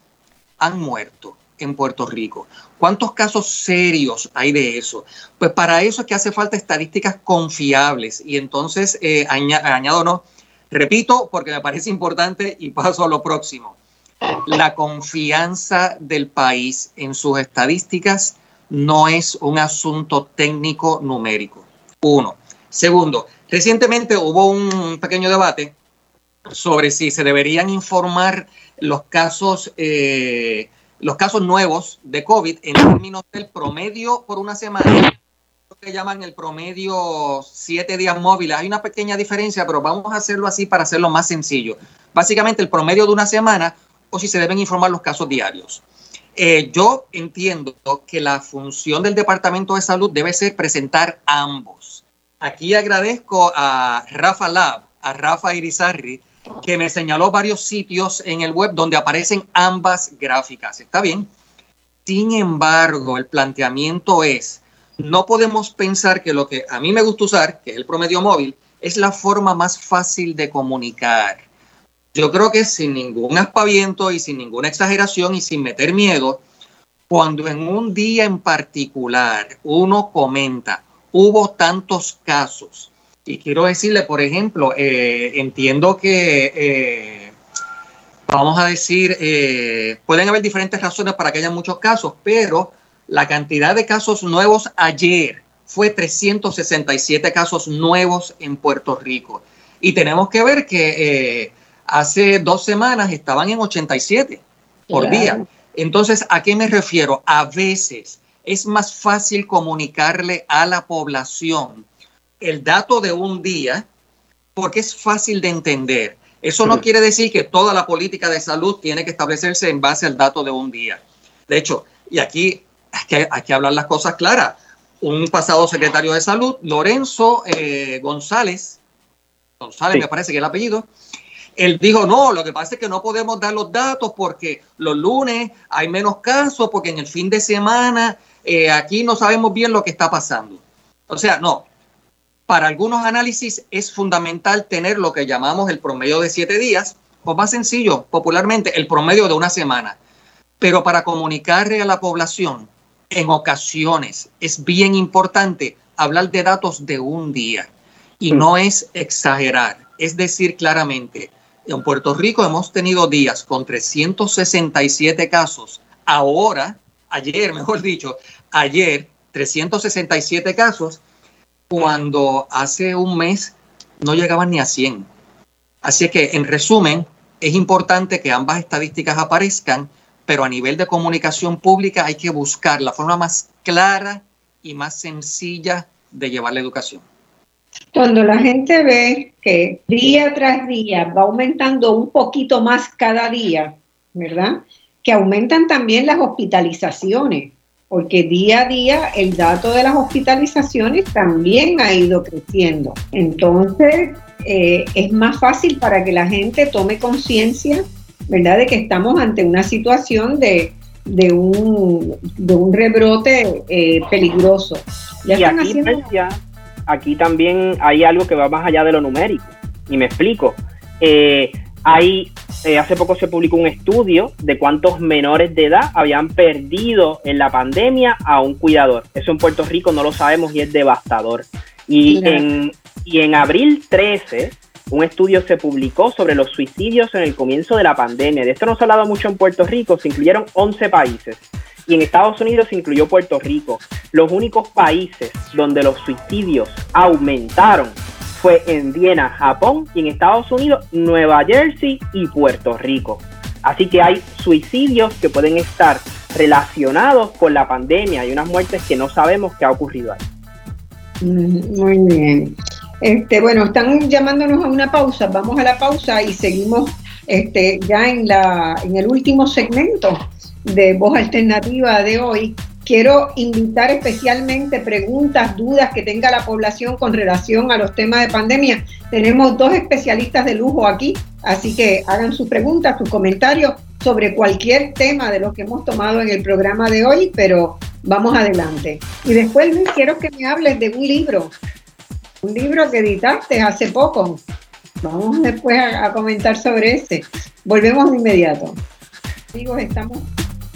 han muerto en Puerto Rico? ¿Cuántos casos serios hay de eso? Pues para eso es que hace falta estadísticas confiables. Y entonces, eh, añado no, repito, porque me parece importante y paso a lo próximo. La confianza del país en sus estadísticas no es un asunto técnico numérico. Uno. Segundo, recientemente hubo un pequeño debate sobre si se deberían informar los casos eh, los casos nuevos de COVID en términos del promedio por una semana, lo que llaman el promedio siete días móviles. Hay una pequeña diferencia, pero vamos a hacerlo así para hacerlo más sencillo. Básicamente el promedio de una semana o si se deben informar los casos diarios. Eh, yo entiendo que la función del Departamento de Salud debe ser presentar ambos. Aquí agradezco a Rafa Lab, a Rafa Irizarri, que me señaló varios sitios en el web donde aparecen ambas gráficas. ¿Está bien? Sin embargo, el planteamiento es, no podemos pensar que lo que a mí me gusta usar, que es el promedio móvil, es la forma más fácil de comunicar. Yo creo que sin ningún aspaviento y sin ninguna exageración y sin meter miedo, cuando en un día en particular uno comenta, hubo tantos casos, y quiero decirle, por ejemplo, eh, entiendo que, eh, vamos a decir, eh, pueden haber diferentes razones para que haya muchos casos, pero la cantidad de casos nuevos ayer fue 367 casos nuevos en Puerto Rico. Y tenemos que ver que hace dos semanas estaban en 87 por día. Entonces, ¿a qué me refiero? A veces es más fácil comunicarle a la población el dato de un día porque es fácil de entender. Eso no quiere decir que toda la política de salud tiene que establecerse en base al dato de un día. De hecho, y aquí hay que, hablar las cosas claras. Un pasado secretario de salud, Lorenzo eh, González, González me parece que es el apellido, él dijo, no, lo que pasa es que no podemos dar los datos porque los lunes hay menos casos, porque en el fin de semana eh, aquí no sabemos bien lo que está pasando. O sea, no, para algunos análisis es fundamental tener lo que llamamos el promedio de siete días, o más sencillo, popularmente, el promedio de una semana. Pero para comunicarle a la población, en ocasiones es bien importante hablar de datos de un día. Y no es exagerar, es decir claramente, en Puerto Rico hemos tenido días con 367 casos. Ahora, ayer, mejor dicho, ayer 367 casos cuando hace un mes no llegaban ni a 100. Así que, en resumen, es importante que ambas estadísticas aparezcan, pero a nivel de comunicación pública hay que buscar la forma más clara y más sencilla de llevar la educación. Cuando la gente ve que día tras día va aumentando un poquito más cada día, ¿verdad? Que aumentan también las hospitalizaciones porque día a día el dato de las hospitalizaciones también ha ido creciendo. Entonces, eh, es más fácil para que la gente tome conciencia, ¿verdad?, de que estamos ante una situación de, un, de un rebrote eh, peligroso. y aquí, aquí también hay algo que va más allá de lo numérico. Y me explico. Eh, hay eh, hace poco se publicó un estudio de cuántos menores de edad habían perdido en la pandemia a un cuidador. Eso en Puerto Rico no lo sabemos y es devastador. Y, en, y en abril 13, un estudio se publicó sobre los suicidios en el comienzo de la pandemia. De esto no se ha hablado mucho en Puerto Rico, se incluyeron 11 países. Y en Estados Unidos se incluyó Puerto Rico. Los únicos países donde los suicidios aumentaron fue en Viena, Japón y en Estados Unidos, Nueva Jersey y Puerto Rico. Así que hay suicidios que pueden estar relacionados con la pandemia y unas muertes que no sabemos qué ha ocurrido ahí. Mm, muy bien. Este, bueno, están llamándonos a una pausa. Vamos a la pausa y seguimos este, ya en, la, en el último segmento de Voz Alternativa de hoy, Quiero invitar especialmente preguntas, dudas que tenga la población con relación a los temas de pandemia. Tenemos dos especialistas de lujo aquí, así que hagan sus preguntas, sus comentarios sobre cualquier tema de los que hemos tomado en el programa de hoy, pero vamos adelante. Y después, Luis, quiero que me hables de un libro, un libro que editaste hace poco. Vamos después a, a comentar sobre ese. Volvemos de inmediato. Amigos, estamos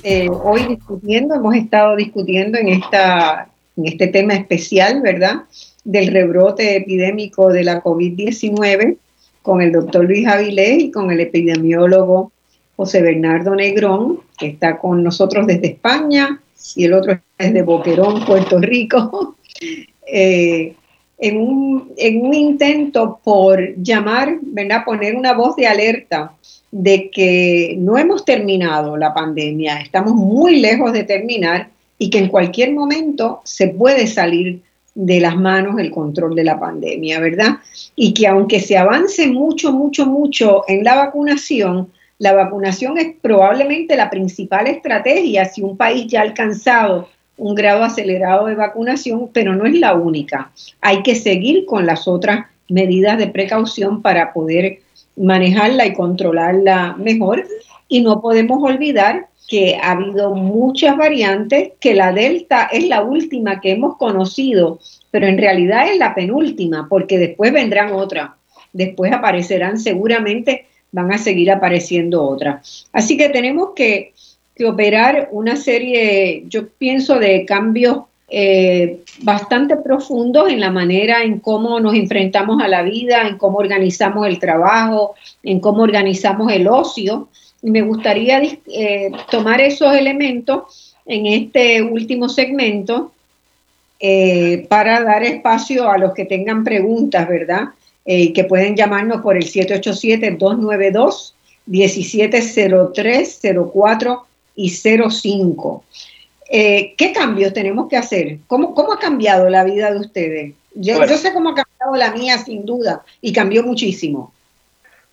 eh, hoy discutiendo, hemos estado discutiendo en, esta, en este tema especial, ¿verdad? Del rebrote epidémico de la COVID-19 con el doctor Luis Avilés y con el epidemiólogo José Bernardo Negrón, que está con nosotros desde España y el otro es de Boquerón, Puerto Rico, eh, en, un, en un intento por llamar, ¿verdad? Poner una voz de alerta de que no hemos terminado la pandemia, estamos muy lejos de terminar y que en cualquier momento se puede salir de las manos el control de la pandemia, ¿verdad? Y que aunque se avance mucho, mucho, mucho en la vacunación, la vacunación es probablemente la principal estrategia si un país ya ha alcanzado un grado acelerado de vacunación, pero no es la única. Hay que seguir con las otras medidas de precaución para poder manejarla y controlarla mejor. Y no podemos olvidar que ha habido muchas variantes, que la Delta es la última que hemos conocido, pero en realidad es la penúltima, porque después vendrán otras, después aparecerán seguramente, van a seguir apareciendo otras. Así que tenemos que, que operar una serie, yo pienso, de cambios eh, bastante profundos en la manera en cómo nos enfrentamos a la vida, en cómo organizamos el trabajo, en cómo organizamos el ocio. Y me gustaría eh, tomar esos elementos en este último segmento eh, para dar espacio a los que tengan preguntas, ¿verdad? que pueden llamarnos por el 787-292-1703, 04 y 05. Eh, ¿Qué cambios tenemos que hacer? ¿Cómo, ¿Cómo ha cambiado la vida de ustedes? Yo, yo sé cómo ha cambiado la mía, sin duda, y cambió muchísimo.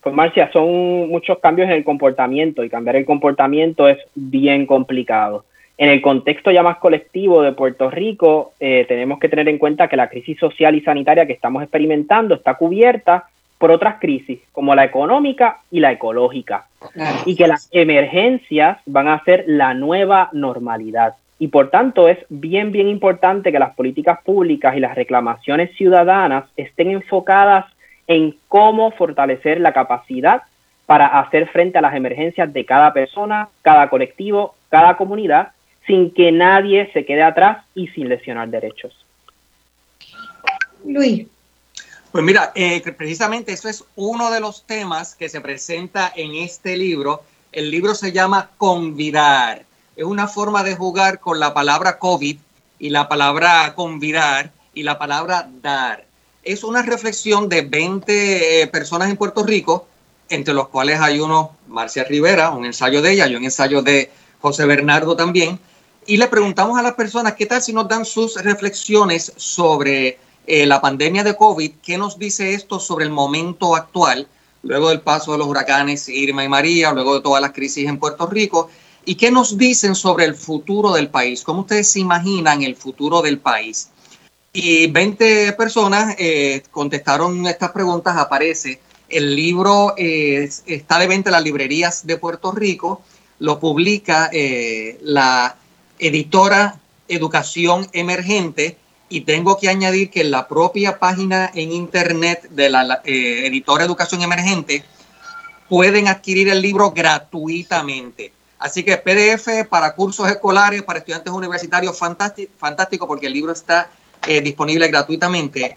Pues Marcia, son muchos cambios en el comportamiento y cambiar el comportamiento es bien complicado. En el contexto ya más colectivo de Puerto Rico, eh, tenemos que tener en cuenta que la crisis social y sanitaria que estamos experimentando está cubierta por otras crisis, como la económica y la ecológica, y que las emergencias van a ser la nueva normalidad. Y por tanto es bien, bien importante que las políticas públicas y las reclamaciones ciudadanas estén enfocadas en cómo fortalecer la capacidad para hacer frente a las emergencias de cada persona, cada colectivo, cada comunidad, sin que nadie se quede atrás y sin lesionar derechos. Luis. Pues mira, eh, precisamente eso es uno de los temas que se presenta en este libro. El libro se llama Convidar es una forma de jugar con la palabra COVID y la palabra convidar y la palabra dar. Es una reflexión de 20 eh, personas en Puerto Rico, entre los cuales hay uno, Marcia Rivera, un ensayo de ella y un ensayo de José Bernardo también. Y le preguntamos a las personas, ¿qué tal si nos dan sus reflexiones sobre eh, la pandemia de COVID? ¿Qué nos dice esto sobre el momento actual, luego del paso de los huracanes Irma y María, luego de todas las crisis en Puerto Rico? ¿Y qué nos dicen sobre el futuro del país? ¿Cómo ustedes se imaginan el futuro del país? Y 20 personas eh, contestaron estas preguntas. Aparece el libro, eh, está de venta en las librerías de Puerto Rico, lo publica eh, la editora Educación Emergente y tengo que añadir que en la propia página en internet de la editora Educación Emergente pueden adquirir el libro gratuitamente. Así que PDF para cursos escolares, para estudiantes universitarios, fantástico, fantástico porque el libro está eh, disponible gratuitamente.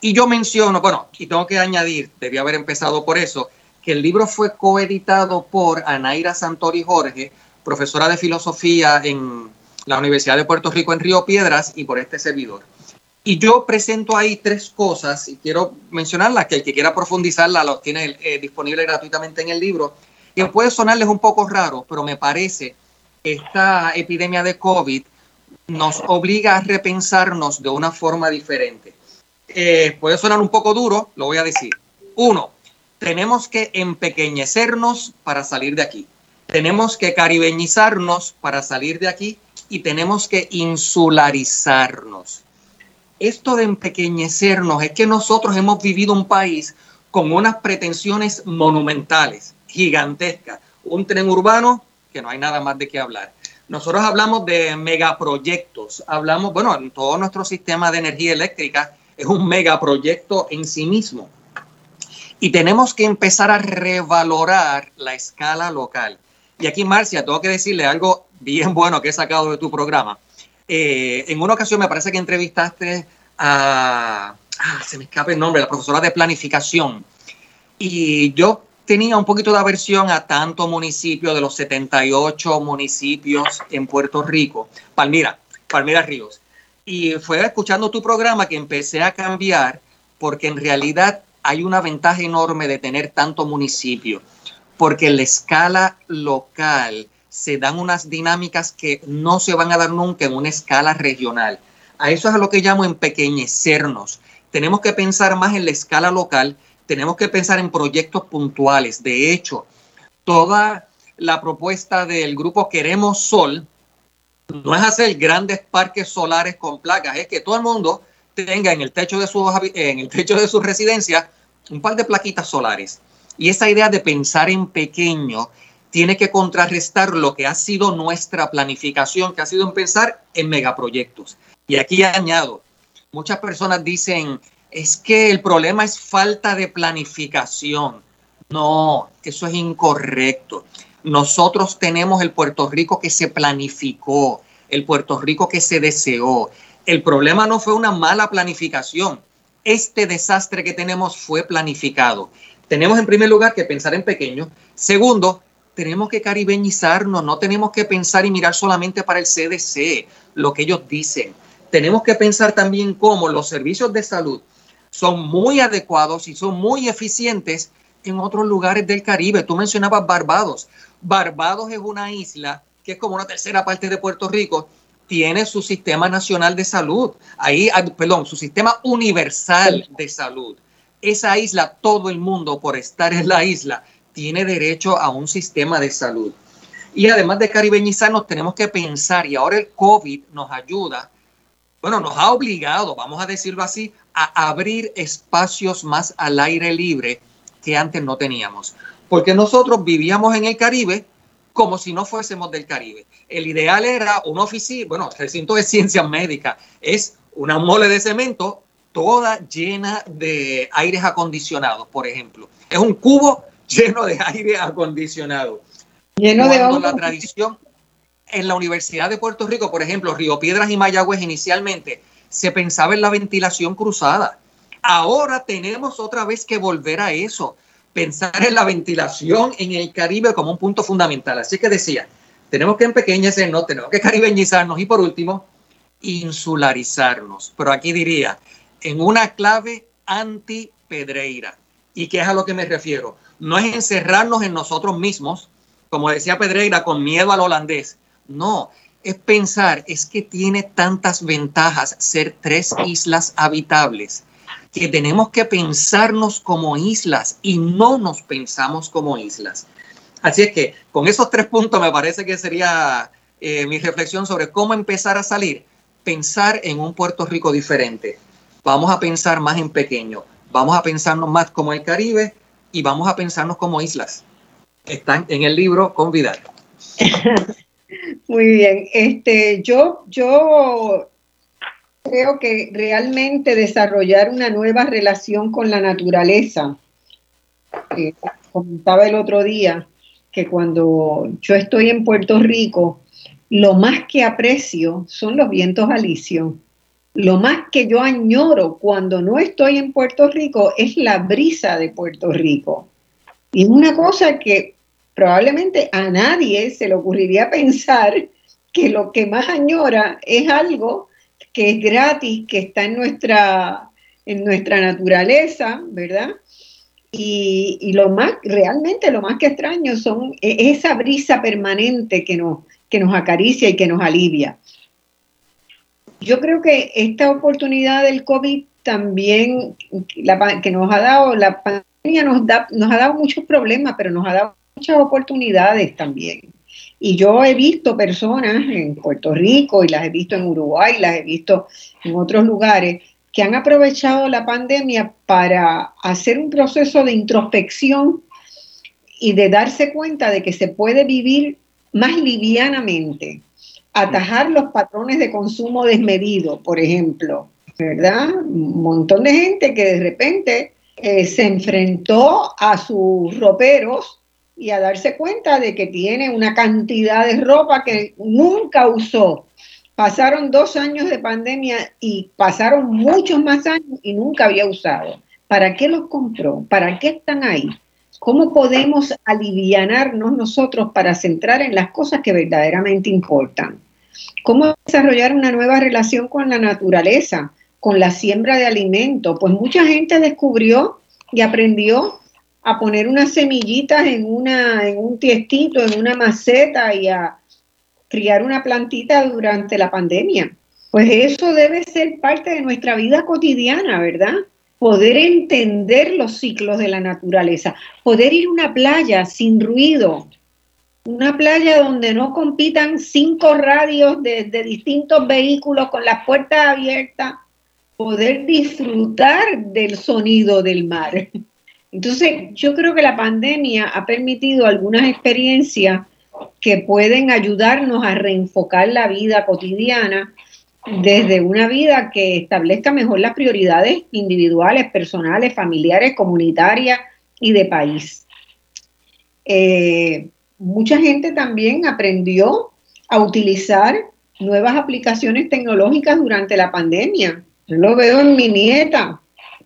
Y yo menciono, bueno, y tengo que añadir, debía haber empezado por eso, que el libro fue coeditado por Anaira Santori Jorge, profesora de filosofía en la Universidad de Puerto Rico en Río Piedras y por este servidor. Y yo presento ahí tres cosas y quiero mencionarlas, que el que quiera profundizarlas lo tiene eh, disponible gratuitamente en el libro que puede sonarles un poco raro, pero me parece que esta epidemia de COVID nos obliga a repensarnos de una forma diferente. Eh, puede sonar un poco duro, lo voy a decir. Uno, tenemos que empequeñecernos para salir de aquí. Tenemos que caribeñizarnos para salir de aquí y tenemos que insularizarnos. Esto de empequeñecernos es que nosotros hemos vivido un país con unas pretensiones monumentales gigantesca. Un tren urbano que no hay nada más de qué hablar. Nosotros hablamos de megaproyectos, hablamos, bueno, en todo nuestro sistema de energía eléctrica es un megaproyecto en sí mismo. Y tenemos que empezar a revalorar la escala local. Y aquí, Marcia, tengo que decirle algo bien bueno que he sacado de tu programa. Eh, en una ocasión me parece que entrevistaste a, ah, se me escapa el nombre, la profesora de planificación. Y yo tenía un poquito de aversión a tanto municipio de los 78 municipios en Puerto Rico, Palmira, Palmira Ríos. Y fue escuchando tu programa que empecé a cambiar porque en realidad hay una ventaja enorme de tener tanto municipio, porque en la escala local se dan unas dinámicas que no se van a dar nunca en una escala regional. A eso es a lo que llamo empequeñecernos. Tenemos que pensar más en la escala local tenemos que pensar en proyectos puntuales. De hecho, toda la propuesta del grupo Queremos Sol no es hacer grandes parques solares con placas, es que todo el mundo tenga en el techo de su, en el techo de su residencia un par de plaquitas solares. Y esa idea de pensar en pequeño tiene que contrarrestar lo que ha sido nuestra planificación, que ha sido en pensar en megaproyectos. Y aquí añado, muchas personas dicen, es que el problema es falta de planificación. No, eso es incorrecto. Nosotros tenemos el Puerto Rico que se planificó, el Puerto Rico que se deseó. El problema no fue una mala planificación. Este desastre que tenemos fue planificado. Tenemos en primer lugar que pensar en pequeño. Segundo, tenemos que caribeñizarnos, no tenemos que pensar y mirar solamente para el CDC, lo que ellos dicen. Tenemos que pensar también cómo los servicios de salud son muy adecuados y son muy eficientes en otros lugares del Caribe. Tú mencionabas Barbados. Barbados es una isla que es como una tercera parte de Puerto Rico, tiene su sistema nacional de salud, ahí, ah, perdón, su sistema universal de salud. Esa isla, todo el mundo por estar en la isla, tiene derecho a un sistema de salud. Y además de caribeñizarnos, tenemos que pensar, y ahora el COVID nos ayuda, bueno, nos ha obligado, vamos a decirlo así, a abrir espacios más al aire libre que antes no teníamos. Porque nosotros vivíamos en el Caribe como si no fuésemos del Caribe. El ideal era una oficina, bueno, recinto de ciencias médicas, es una mole de cemento toda llena de aires acondicionados, por ejemplo. Es un cubo lleno de aire acondicionado. Lleno de la tradición en la Universidad de Puerto Rico, por ejemplo, Río Piedras y Mayagüez inicialmente se pensaba en la ventilación cruzada. Ahora tenemos otra vez que volver a eso, pensar en la ventilación en el Caribe como un punto fundamental. Así que decía, tenemos que empequeñecernos, tenemos que caribeñizarnos y por último, insularizarnos. Pero aquí diría, en una clave anti-pedreira. ¿Y qué es a lo que me refiero? No es encerrarnos en nosotros mismos, como decía Pedreira, con miedo al holandés. No, es pensar, es que tiene tantas ventajas ser tres islas habitables que tenemos que pensarnos como islas y no nos pensamos como islas. Así es que con esos tres puntos me parece que sería eh, mi reflexión sobre cómo empezar a salir. Pensar en un Puerto Rico diferente. Vamos a pensar más en pequeño. Vamos a pensarnos más como el Caribe y vamos a pensarnos como islas. Están en el libro Convidar. Muy bien. Este, yo, yo creo que realmente desarrollar una nueva relación con la naturaleza, comentaba el otro día que cuando yo estoy en Puerto Rico, lo más que aprecio son los vientos alisios. Lo más que yo añoro cuando no estoy en Puerto Rico es la brisa de Puerto Rico. Y una cosa que probablemente a nadie se le ocurriría pensar que lo que más añora es algo que es gratis, que está en nuestra, en nuestra naturaleza, ¿verdad? Y, lo más, realmente lo más que extraño son e, esa brisa permanente que nos, que nos acaricia y que nos alivia. Yo creo que esta oportunidad del COVID también, que nos ha dado, la pandemia nos, da, nos ha dado muchos problemas, pero nos ha dado muchas oportunidades también. Y yo he visto personas en Puerto Rico y las he visto en Uruguay, las he visto en otros lugares que han aprovechado la pandemia para hacer un proceso de introspección y de darse cuenta de que se puede vivir más livianamente, atajar los patrones de consumo desmedido, por ejemplo, ¿verdad? Un montón de gente que de repente eh, se enfrentó a sus roperos y a darse cuenta de que tiene una cantidad de ropa que nunca usó. Pasaron dos años de pandemia y pasaron muchos más años y nunca había usado. ¿Para qué los compró? ¿Para qué están ahí? ¿Cómo podemos alivianarnos nosotros para centrar en las cosas que verdaderamente importan? ¿Cómo desarrollar una nueva relación con la naturaleza, con la siembra de alimentos? Pues mucha gente descubrió y aprendió a poner unas semillitas en, una, en un tiestito, en una maceta y a criar una plantita durante la pandemia. Pues eso debe ser parte de nuestra vida cotidiana, ¿verdad? Poder entender los ciclos de la naturaleza, poder ir a una playa sin ruido, una playa donde no compitan cinco radios de, de distintos vehículos con las puertas abiertas, poder disfrutar del sonido del mar Entonces, yo creo que la pandemia ha permitido algunas experiencias que pueden ayudarnos a reenfocar la vida cotidiana desde una vida que establezca mejor las prioridades individuales, personales, familiares, comunitarias y de país. Eh, mucha gente también aprendió a utilizar nuevas aplicaciones tecnológicas durante la pandemia. Yo lo veo en mi nieta,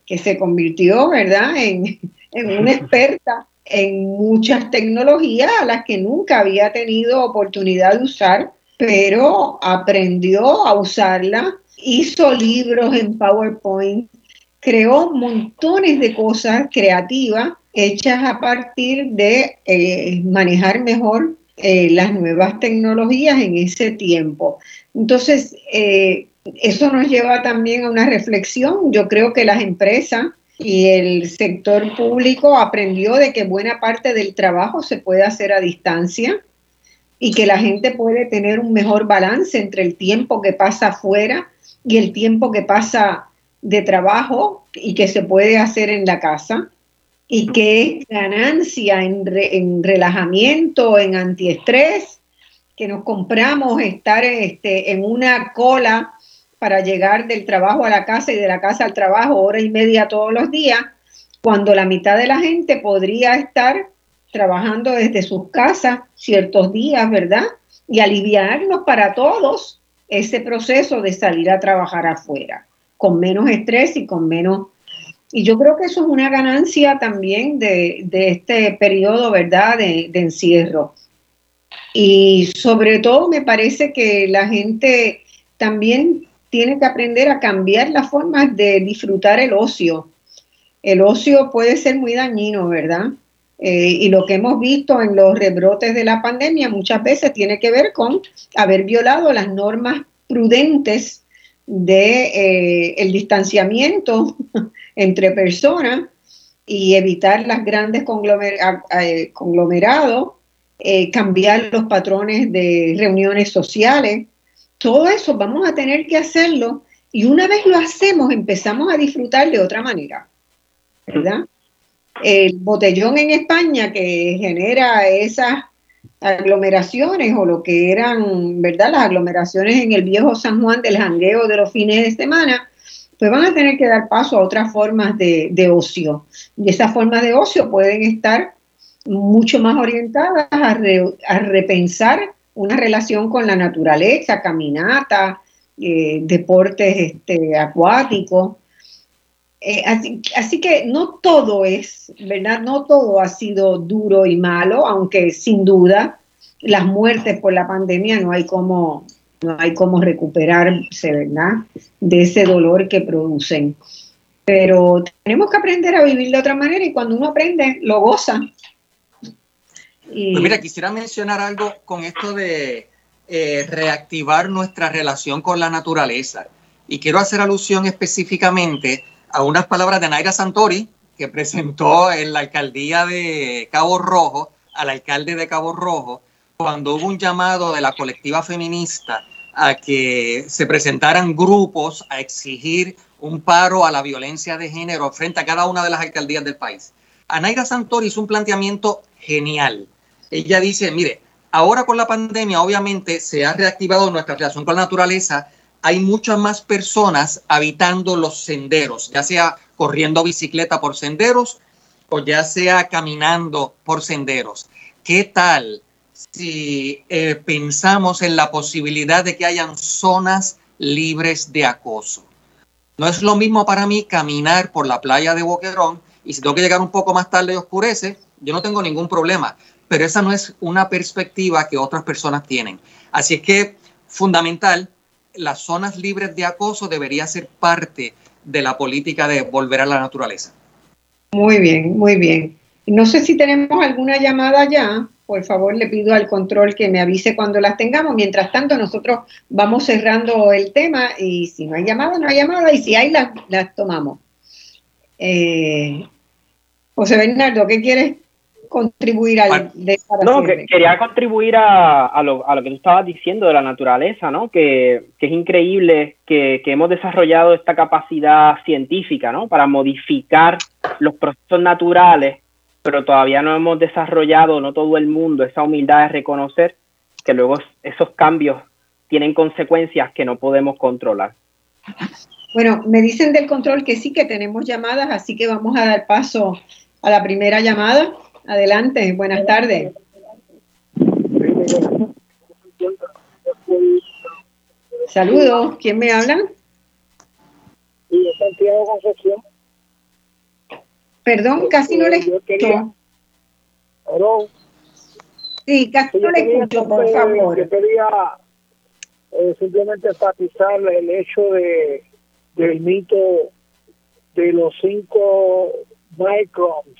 que se convirtió, ¿verdad?, en, en una experta en muchas tecnologías a las que nunca había tenido oportunidad de usar, pero aprendió a usarla, hizo libros en PowerPoint, creó montones de cosas creativas hechas a partir de eh, manejar mejor eh, las nuevas tecnologías en ese tiempo. Entonces, eh, eso nos lleva también a una reflexión. Yo creo que las empresas y el sector público aprendió de que buena parte del trabajo se puede hacer a distancia y que la gente puede tener un mejor balance entre el tiempo que pasa afuera y el tiempo que pasa de trabajo y que se puede hacer en la casa y que es ganancia en, en relajamiento, en antiestrés, que nos compramos estar este, en una cola para llegar del trabajo a la casa y de la casa al trabajo hora y media todos los días, cuando la mitad de la gente podría estar trabajando desde sus casas ciertos días, ¿verdad? Y aliviarnos para todos ese proceso de salir a trabajar afuera, con menos estrés y con menos... Y yo creo que eso es una ganancia también de, este periodo, ¿verdad?, de, de encierro. Y sobre todo me parece que la gente también tiene que aprender a cambiar las formas de disfrutar el ocio. El ocio puede ser muy dañino, ¿verdad? Eh, y lo que hemos visto en los rebrotes de la pandemia muchas veces tiene que ver con haber violado las normas prudentes de eh, el distanciamiento entre personas y evitar las grandes eh, conglomerados, cambiar los patrones de reuniones sociales, todo eso vamos a tener que hacerlo y una vez lo hacemos empezamos a disfrutar de otra manera, ¿verdad? El botellón en España que genera esas aglomeraciones o lo que eran, ¿verdad? Las aglomeraciones en el viejo San Juan del jangueo de los fines de semana, pues van a tener que dar paso a otras formas de, ocio. Y esas formas de ocio pueden estar mucho más orientadas a, a repensar una relación con la naturaleza, caminata, eh, deportes este, acuáticos. Eh, así, que no todo es, ¿verdad? No todo ha sido duro y malo, aunque sin duda las muertes por la pandemia no hay como, no hay como recuperarse, ¿verdad? De ese dolor que producen. Pero tenemos que aprender a vivir de otra manera y cuando uno aprende, lo goza. Pues mira, quisiera mencionar algo con esto de eh, reactivar nuestra relación con la naturaleza. Y quiero hacer alusión específicamente a unas palabras de Naira Santori, que presentó en la alcaldía de Cabo Rojo, al alcalde de Cabo Rojo, cuando hubo un llamado de la colectiva feminista a que se presentaran grupos a exigir un paro a la violencia de género frente a cada una de las alcaldías del país. Naira Santori hizo un planteamiento genial ella dice, mire, ahora con la pandemia obviamente se ha reactivado nuestra relación con la naturaleza, hay muchas más personas habitando los senderos, ya sea corriendo bicicleta por senderos o ya sea caminando por senderos. ¿Qué tal si eh, pensamos en la posibilidad de que hayan zonas libres de acoso? No es lo mismo para mí caminar por la playa de Boquerón y si tengo que llegar un poco más tarde y oscurece, yo no tengo ningún problema pero esa no es una perspectiva que otras personas tienen. Así es que fundamental, las zonas libres de acoso debería ser parte de la política de volver a la naturaleza. Muy bien, muy bien. No sé si tenemos alguna llamada ya. Por favor, le pido al control que me avise cuando las tengamos. Mientras tanto, nosotros vamos cerrando el tema y si no hay llamada, no hay llamada y si hay, las, tomamos. Eh, José Bernardo, ¿qué quieres contribuir al No, quería contribuir a, lo, que tú estabas diciendo de la naturaleza, ¿no? Que, es increíble que, hemos desarrollado esta capacidad científica, ¿no? Para modificar los procesos naturales, pero todavía no hemos desarrollado, no todo el mundo, esa humildad de reconocer que luego esos cambios tienen consecuencias que no podemos controlar. Bueno, me dicen del control que sí que tenemos llamadas, así que vamos a dar paso a la primera llamada. Adelante, buenas tardes. Saludos, ¿quién me habla? Santiago. Perdón, casi no le escucho. Sí, casi no le escucho, por favor. Yo quería eh, simplemente enfatizar el hecho de del mito de los cinco microns,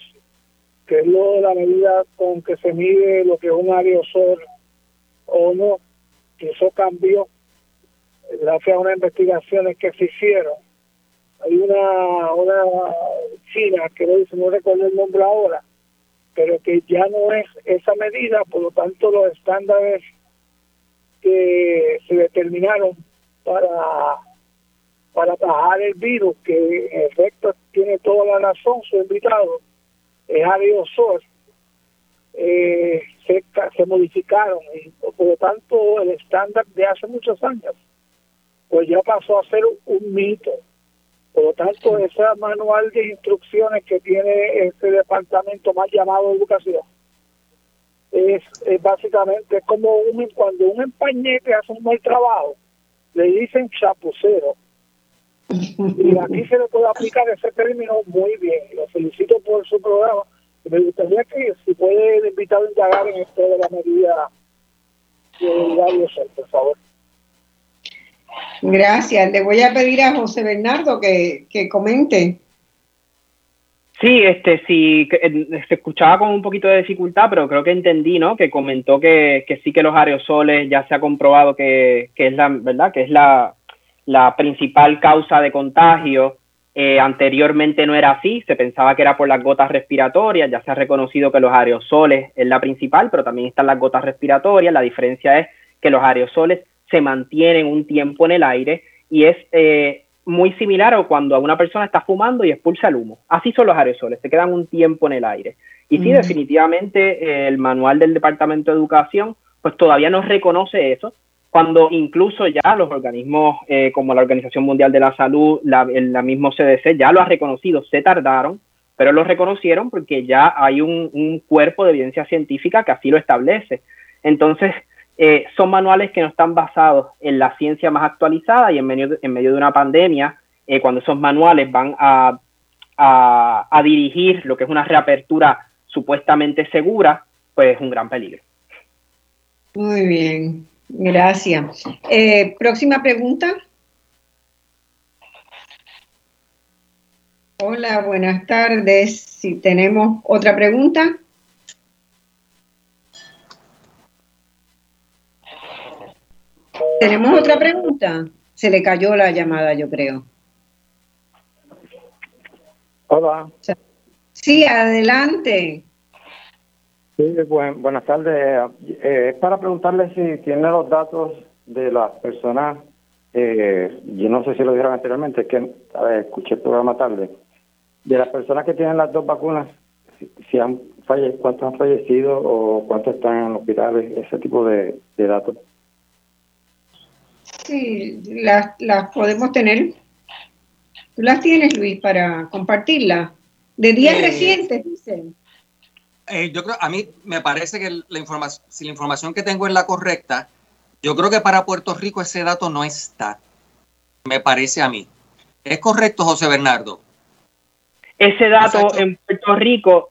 que es lo de la medida con que se mide lo que es un aerosol o no, que eso cambió gracias a unas investigaciones que se hicieron. Hay una, una china que no recuerdo el nombre ahora, pero que ya no es esa medida, por lo tanto los estándares que se determinaron para para atajar el virus, que en efecto tiene toda la razón su invitado, es aerosol, eh, se, se modificaron y por lo tanto el estándar de hace muchos años pues ya pasó a ser un mito. Por lo tanto, ese manual de instrucciones que tiene este departamento más llamado educación es, es básicamente como un, cuando un empañete hace un mal trabajo, le dicen chapucero y aquí se le puede aplicar ese término muy bien. Lo felicito por su programa. Me gustaría que si puede invitar a indagar en esto de la medida de Radio por favor. Gracias. Le voy a pedir a José Bernardo que, que comente. Sí, este, sí, eh, se escuchaba con un poquito de dificultad, pero creo que entendí, ¿no? Que comentó que, que sí que los aerosoles ya se ha comprobado que, que es la, ¿verdad? Que es la, la principal causa de contagio. Eh, anteriormente no era así, se pensaba que era por las gotas respiratorias, ya se ha reconocido que los aerosoles es la principal, pero también están las gotas respiratorias. La diferencia es que los aerosoles se mantienen un tiempo en el aire y es eh, muy similar a cuando una persona está fumando y expulsa el humo. Así son los aerosoles, se quedan un tiempo en el aire. Y sí, definitivamente eh, el manual del Departamento de Educación pues todavía no reconoce eso, cuando incluso ya los organismos eh, como la Organización Mundial de la Salud, la, el mismo CDC ya lo ha reconocido, se tardaron, pero lo reconocieron porque ya hay un, cuerpo de evidencia científica que así lo establece. Entonces, eh, son manuales que no están basados en la ciencia más actualizada y en medio de, en medio de una pandemia, eh, cuando esos manuales van a, a dirigir lo que es una reapertura supuestamente segura, pues es un gran peligro. Muy bien. Gracias. Eh, próxima pregunta. Hola, buenas tardes. Si tenemos otra pregunta. ¿Tenemos otra pregunta? Se le cayó la llamada, yo creo. Hola. Sí, adelante. Sí, buenas tardes. Eh, es para preguntarle si tiene los datos de las personas, eh, yo no sé si lo dijeron anteriormente, es que escuché el programa tarde, de las personas que tienen las dos vacunas, si, han falle, cuántos han fallecido o cuántos están en hospitales, ese tipo de, datos. Sí, las, las podemos tener. ¿Tú las tienes, Luis, para compartirlas? De días eh, recientes, dicen. Eh, yo creo, a mí me parece que la información, si la información que tengo es la correcta, yo creo que para Puerto Rico ese dato no está. Me parece a mí. ¿Es correcto, José Bernardo? Ese dato en Puerto Rico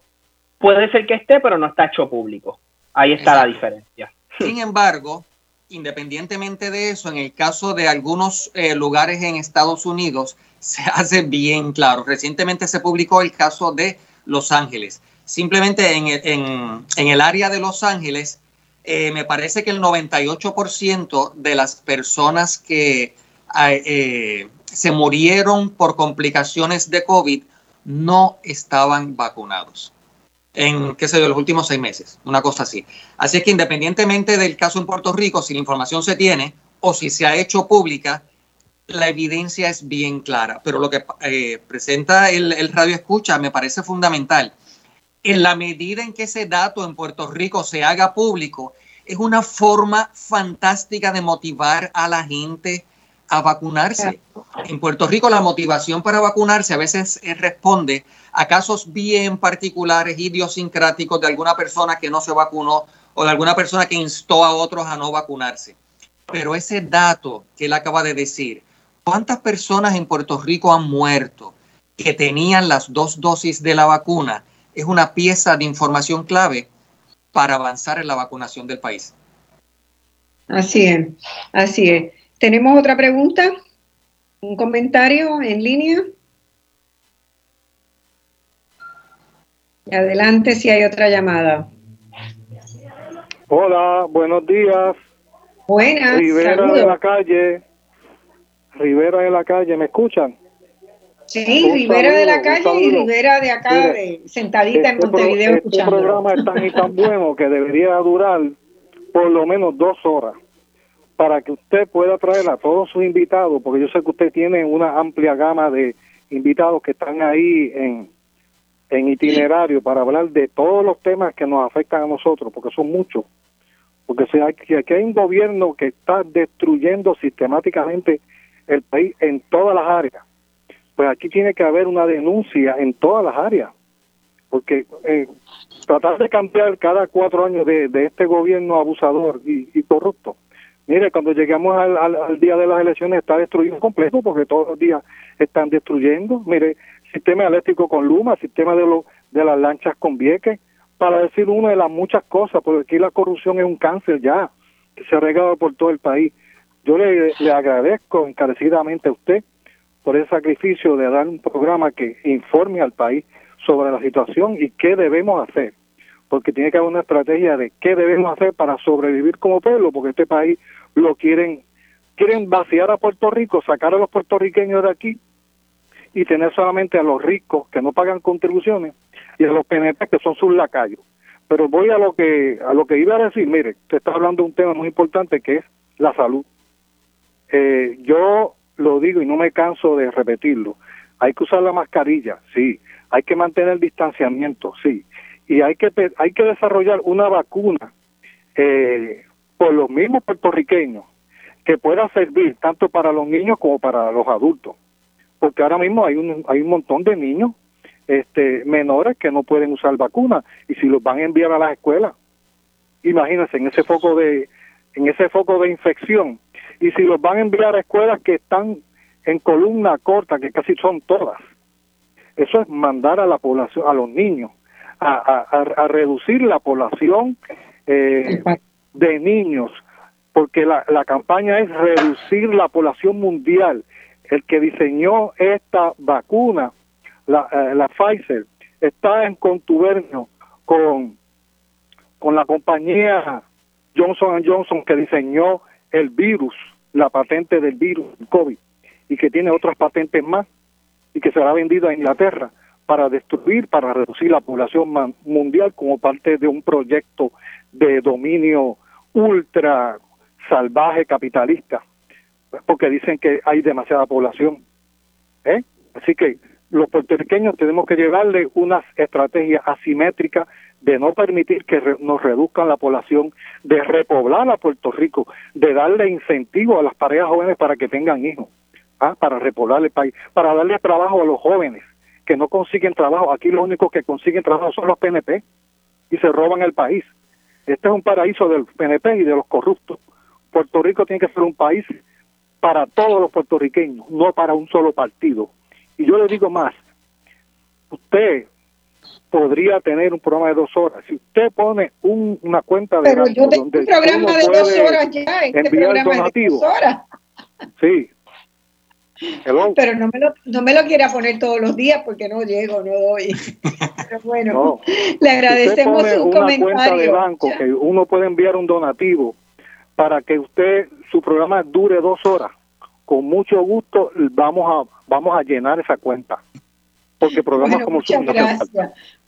puede ser que esté, pero no está hecho público. Ahí está la diferencia. Sin embargo, independientemente de eso, en el caso de algunos eh, lugares en Estados Unidos, se hace bien claro. Recientemente se publicó el caso de Los Ángeles. Simplemente en, en, en el área de Los Ángeles, eh, me parece que el 98% de las personas que eh, se murieron por complicaciones de COVID no estaban vacunados en, qué sé yo, los últimos seis meses, una cosa así. Así es que independientemente del caso en Puerto Rico, si la información se tiene o si se ha hecho pública, la evidencia es bien clara, pero lo que eh, presenta el, el radio escucha me parece fundamental. En la medida en que ese dato en Puerto Rico se haga público, es una forma fantástica de motivar a la gente a vacunarse. En Puerto Rico la motivación para vacunarse a veces responde a casos bien particulares, idiosincráticos de alguna persona que no se vacunó o de alguna persona que instó a otros a no vacunarse. Pero ese dato que él acaba de decir, ¿cuántas personas en Puerto Rico han muerto que tenían las dos dosis de la vacuna? Es una pieza de información clave para avanzar en la vacunación del país. Así es, así es. ¿Tenemos otra pregunta? ¿Un comentario en línea? Adelante si hay otra llamada. Hola, buenos días. Buenas. Rivera de la calle. Rivera de la calle, ¿me escuchan? Sí, Rivera de la calle y Rivera de acá, sentadita en Montevideo este Este programa es tan y tan bueno que debería durar por lo menos dos horas para que usted pueda traer a todos sus invitados, porque yo sé que usted tiene una amplia gama de invitados que están ahí en, en itinerario para hablar de todos los temas que nos afectan a nosotros, porque son muchos. Porque si aquí hay un gobierno que está destruyendo sistemáticamente el país en todas las áreas, pues aquí tiene que haber una denuncia en todas las áreas. Porque eh, tratar de cambiar cada cuatro años de, este gobierno abusador y corrupto, Mire, cuando llegamos al, día de las elecciones está destruido completo porque todos los días están destruyendo. Mire, sistema eléctrico con Luma, sistema de, lo, de las lanchas con Vieques, para decir una de las muchas cosas, porque aquí la corrupción es un cáncer ya, que se ha regado por todo el país. Yo le, le agradezco encarecidamente a usted por el sacrificio de dar un programa que informe al país sobre la situación y qué debemos hacer porque tiene que haber una estrategia de qué debemos hacer para sobrevivir como pueblo, porque este país lo quieren, quieren vaciar a Puerto Rico, sacar a los puertorriqueños de aquí y tener solamente a los ricos que no pagan contribuciones y a los PNP que son sus lacayos. Pero voy a lo que a lo que iba a decir, mire, usted está hablando de un tema muy importante que es la salud. Eh, yo lo digo y no me canso de repetirlo. Hay que usar la mascarilla, sí. Hay que mantener el distanciamiento, sí. Y hay que hay que desarrollar una vacuna eh, por los mismos puertorriqueños que pueda servir tanto para los niños como para los adultos. Porque ahora mismo hay un, hay un montón de niños este, menores que no pueden usar vacunas y si los van a enviar a las escuelas, imagínense en ese foco de en ese foco de infección y si los van a enviar a escuelas que están en columna corta, que casi son todas, eso es mandar a la población, a los niños, a, a, reducir la población eh, de niños, porque la, la campaña es reducir la población mundial. El que diseñó esta vacuna, la, eh, la Pfizer, está en contubernio con, con la compañía Johnson Johnson que diseñó el virus, la patente del virus COVID, y que tiene otras patentes más, y que será vendida a Inglaterra para destruir, para reducir la población mundial como parte de un proyecto de dominio ultra salvaje capitalista, porque dicen que hay demasiada población. ¿eh? Así que los puertorriqueños tenemos que llevarle unas estrategias asimétricas de no permitir que nos reduzcan la población, de repoblar a Puerto Rico, de darle incentivo a las parejas jóvenes para que tengan hijos, ¿ah? para repoblar el país, para darle trabajo a los jóvenes que no consiguen trabajo. Aquí los únicos que consiguen trabajo son los PNP y se roban el país. Este es un paraíso del PNP y de los corruptos. Puerto Rico tiene que ser un país para todos los puertorriqueños, no para un solo partido. Y yo le digo más, usted podría tener un programa de dos horas. Si usted pone una cuenta de... Pero yo tengo un programa de dos horas ya, este programa de dos horas. Sí, pero no me, lo, no me lo quiera poner todos los días porque no llego, no doy. Pero bueno, le agradecemos usted un una comentario. cuenta de banco que uno puede enviar un donativo para que usted, su programa dure dos horas. Con mucho gusto vamos a, vamos a llenar esa cuenta. Porque programas como muchas gracias,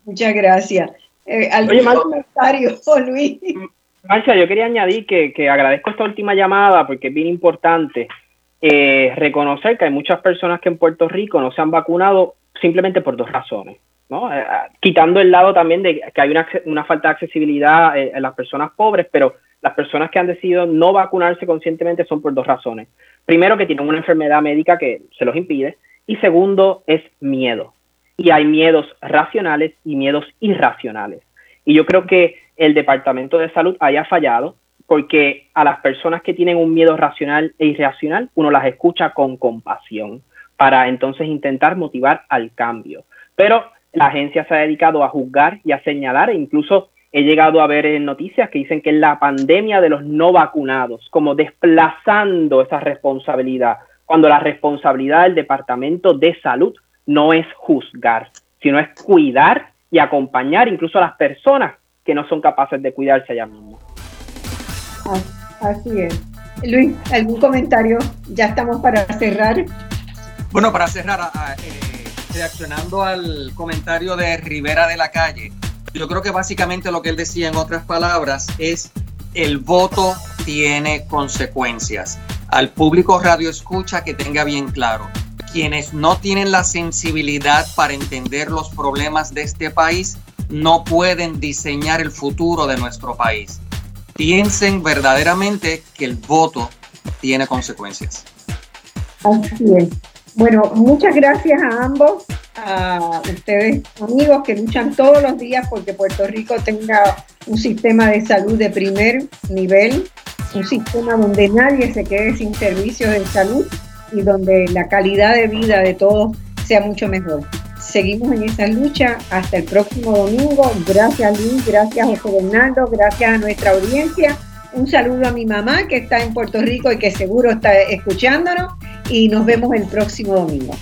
muchas gracias. Eh, ¿Algún comentario, Luis? Marcia, yo quería añadir que, que agradezco esta última llamada porque es bien importante eh, reconocer que hay muchas personas que en Puerto Rico no se han vacunado simplemente por dos razones. ¿no? Eh, ah, quitando el lado también de que hay una, falta de accesibilidad eh, en las personas pobres, pero las personas que han decidido no vacunarse conscientemente son por dos razones. Primero, que tienen una enfermedad médica que se los impide, y segundo, es miedo. Y hay miedos racionales y miedos irracionales. Y yo creo que el Departamento de Salud haya fallado porque a las personas que tienen un miedo racional e irracional, uno las escucha con compasión para entonces intentar motivar al cambio. Pero la agencia se ha dedicado a juzgar y a señalar e incluso he llegado a ver noticias que dicen que es la pandemia de los no vacunados, como desplazando esa responsabilidad, cuando la responsabilidad del Departamento de Salud no es juzgar, sino es cuidar y acompañar incluso a las personas que no son capaces de cuidarse allá mismo. Así es. Luis, ¿algún comentario? Ya estamos para cerrar. Bueno, para cerrar, eh, reaccionando al comentario de Rivera de la Calle, yo creo que básicamente lo que él decía en otras palabras es el voto tiene consecuencias. Al público radio escucha que tenga bien claro, quienes no tienen la sensibilidad para entender los problemas de este país no pueden diseñar el futuro de nuestro país piensen verdaderamente que el voto tiene consecuencias. Así es. Bueno, muchas gracias a ambos, a ustedes amigos que luchan todos los días porque Puerto Rico tenga un sistema de salud de primer nivel, un sistema donde nadie se quede sin servicios de salud y donde la calidad de vida de todos sea mucho mejor seguimos en esa lucha hasta el próximo domingo. Gracias Luis, gracias José Bernardo, gracias a nuestra audiencia. Un saludo a mi mamá que está en Puerto Rico y que seguro está escuchándonos y nos vemos el próximo domingo.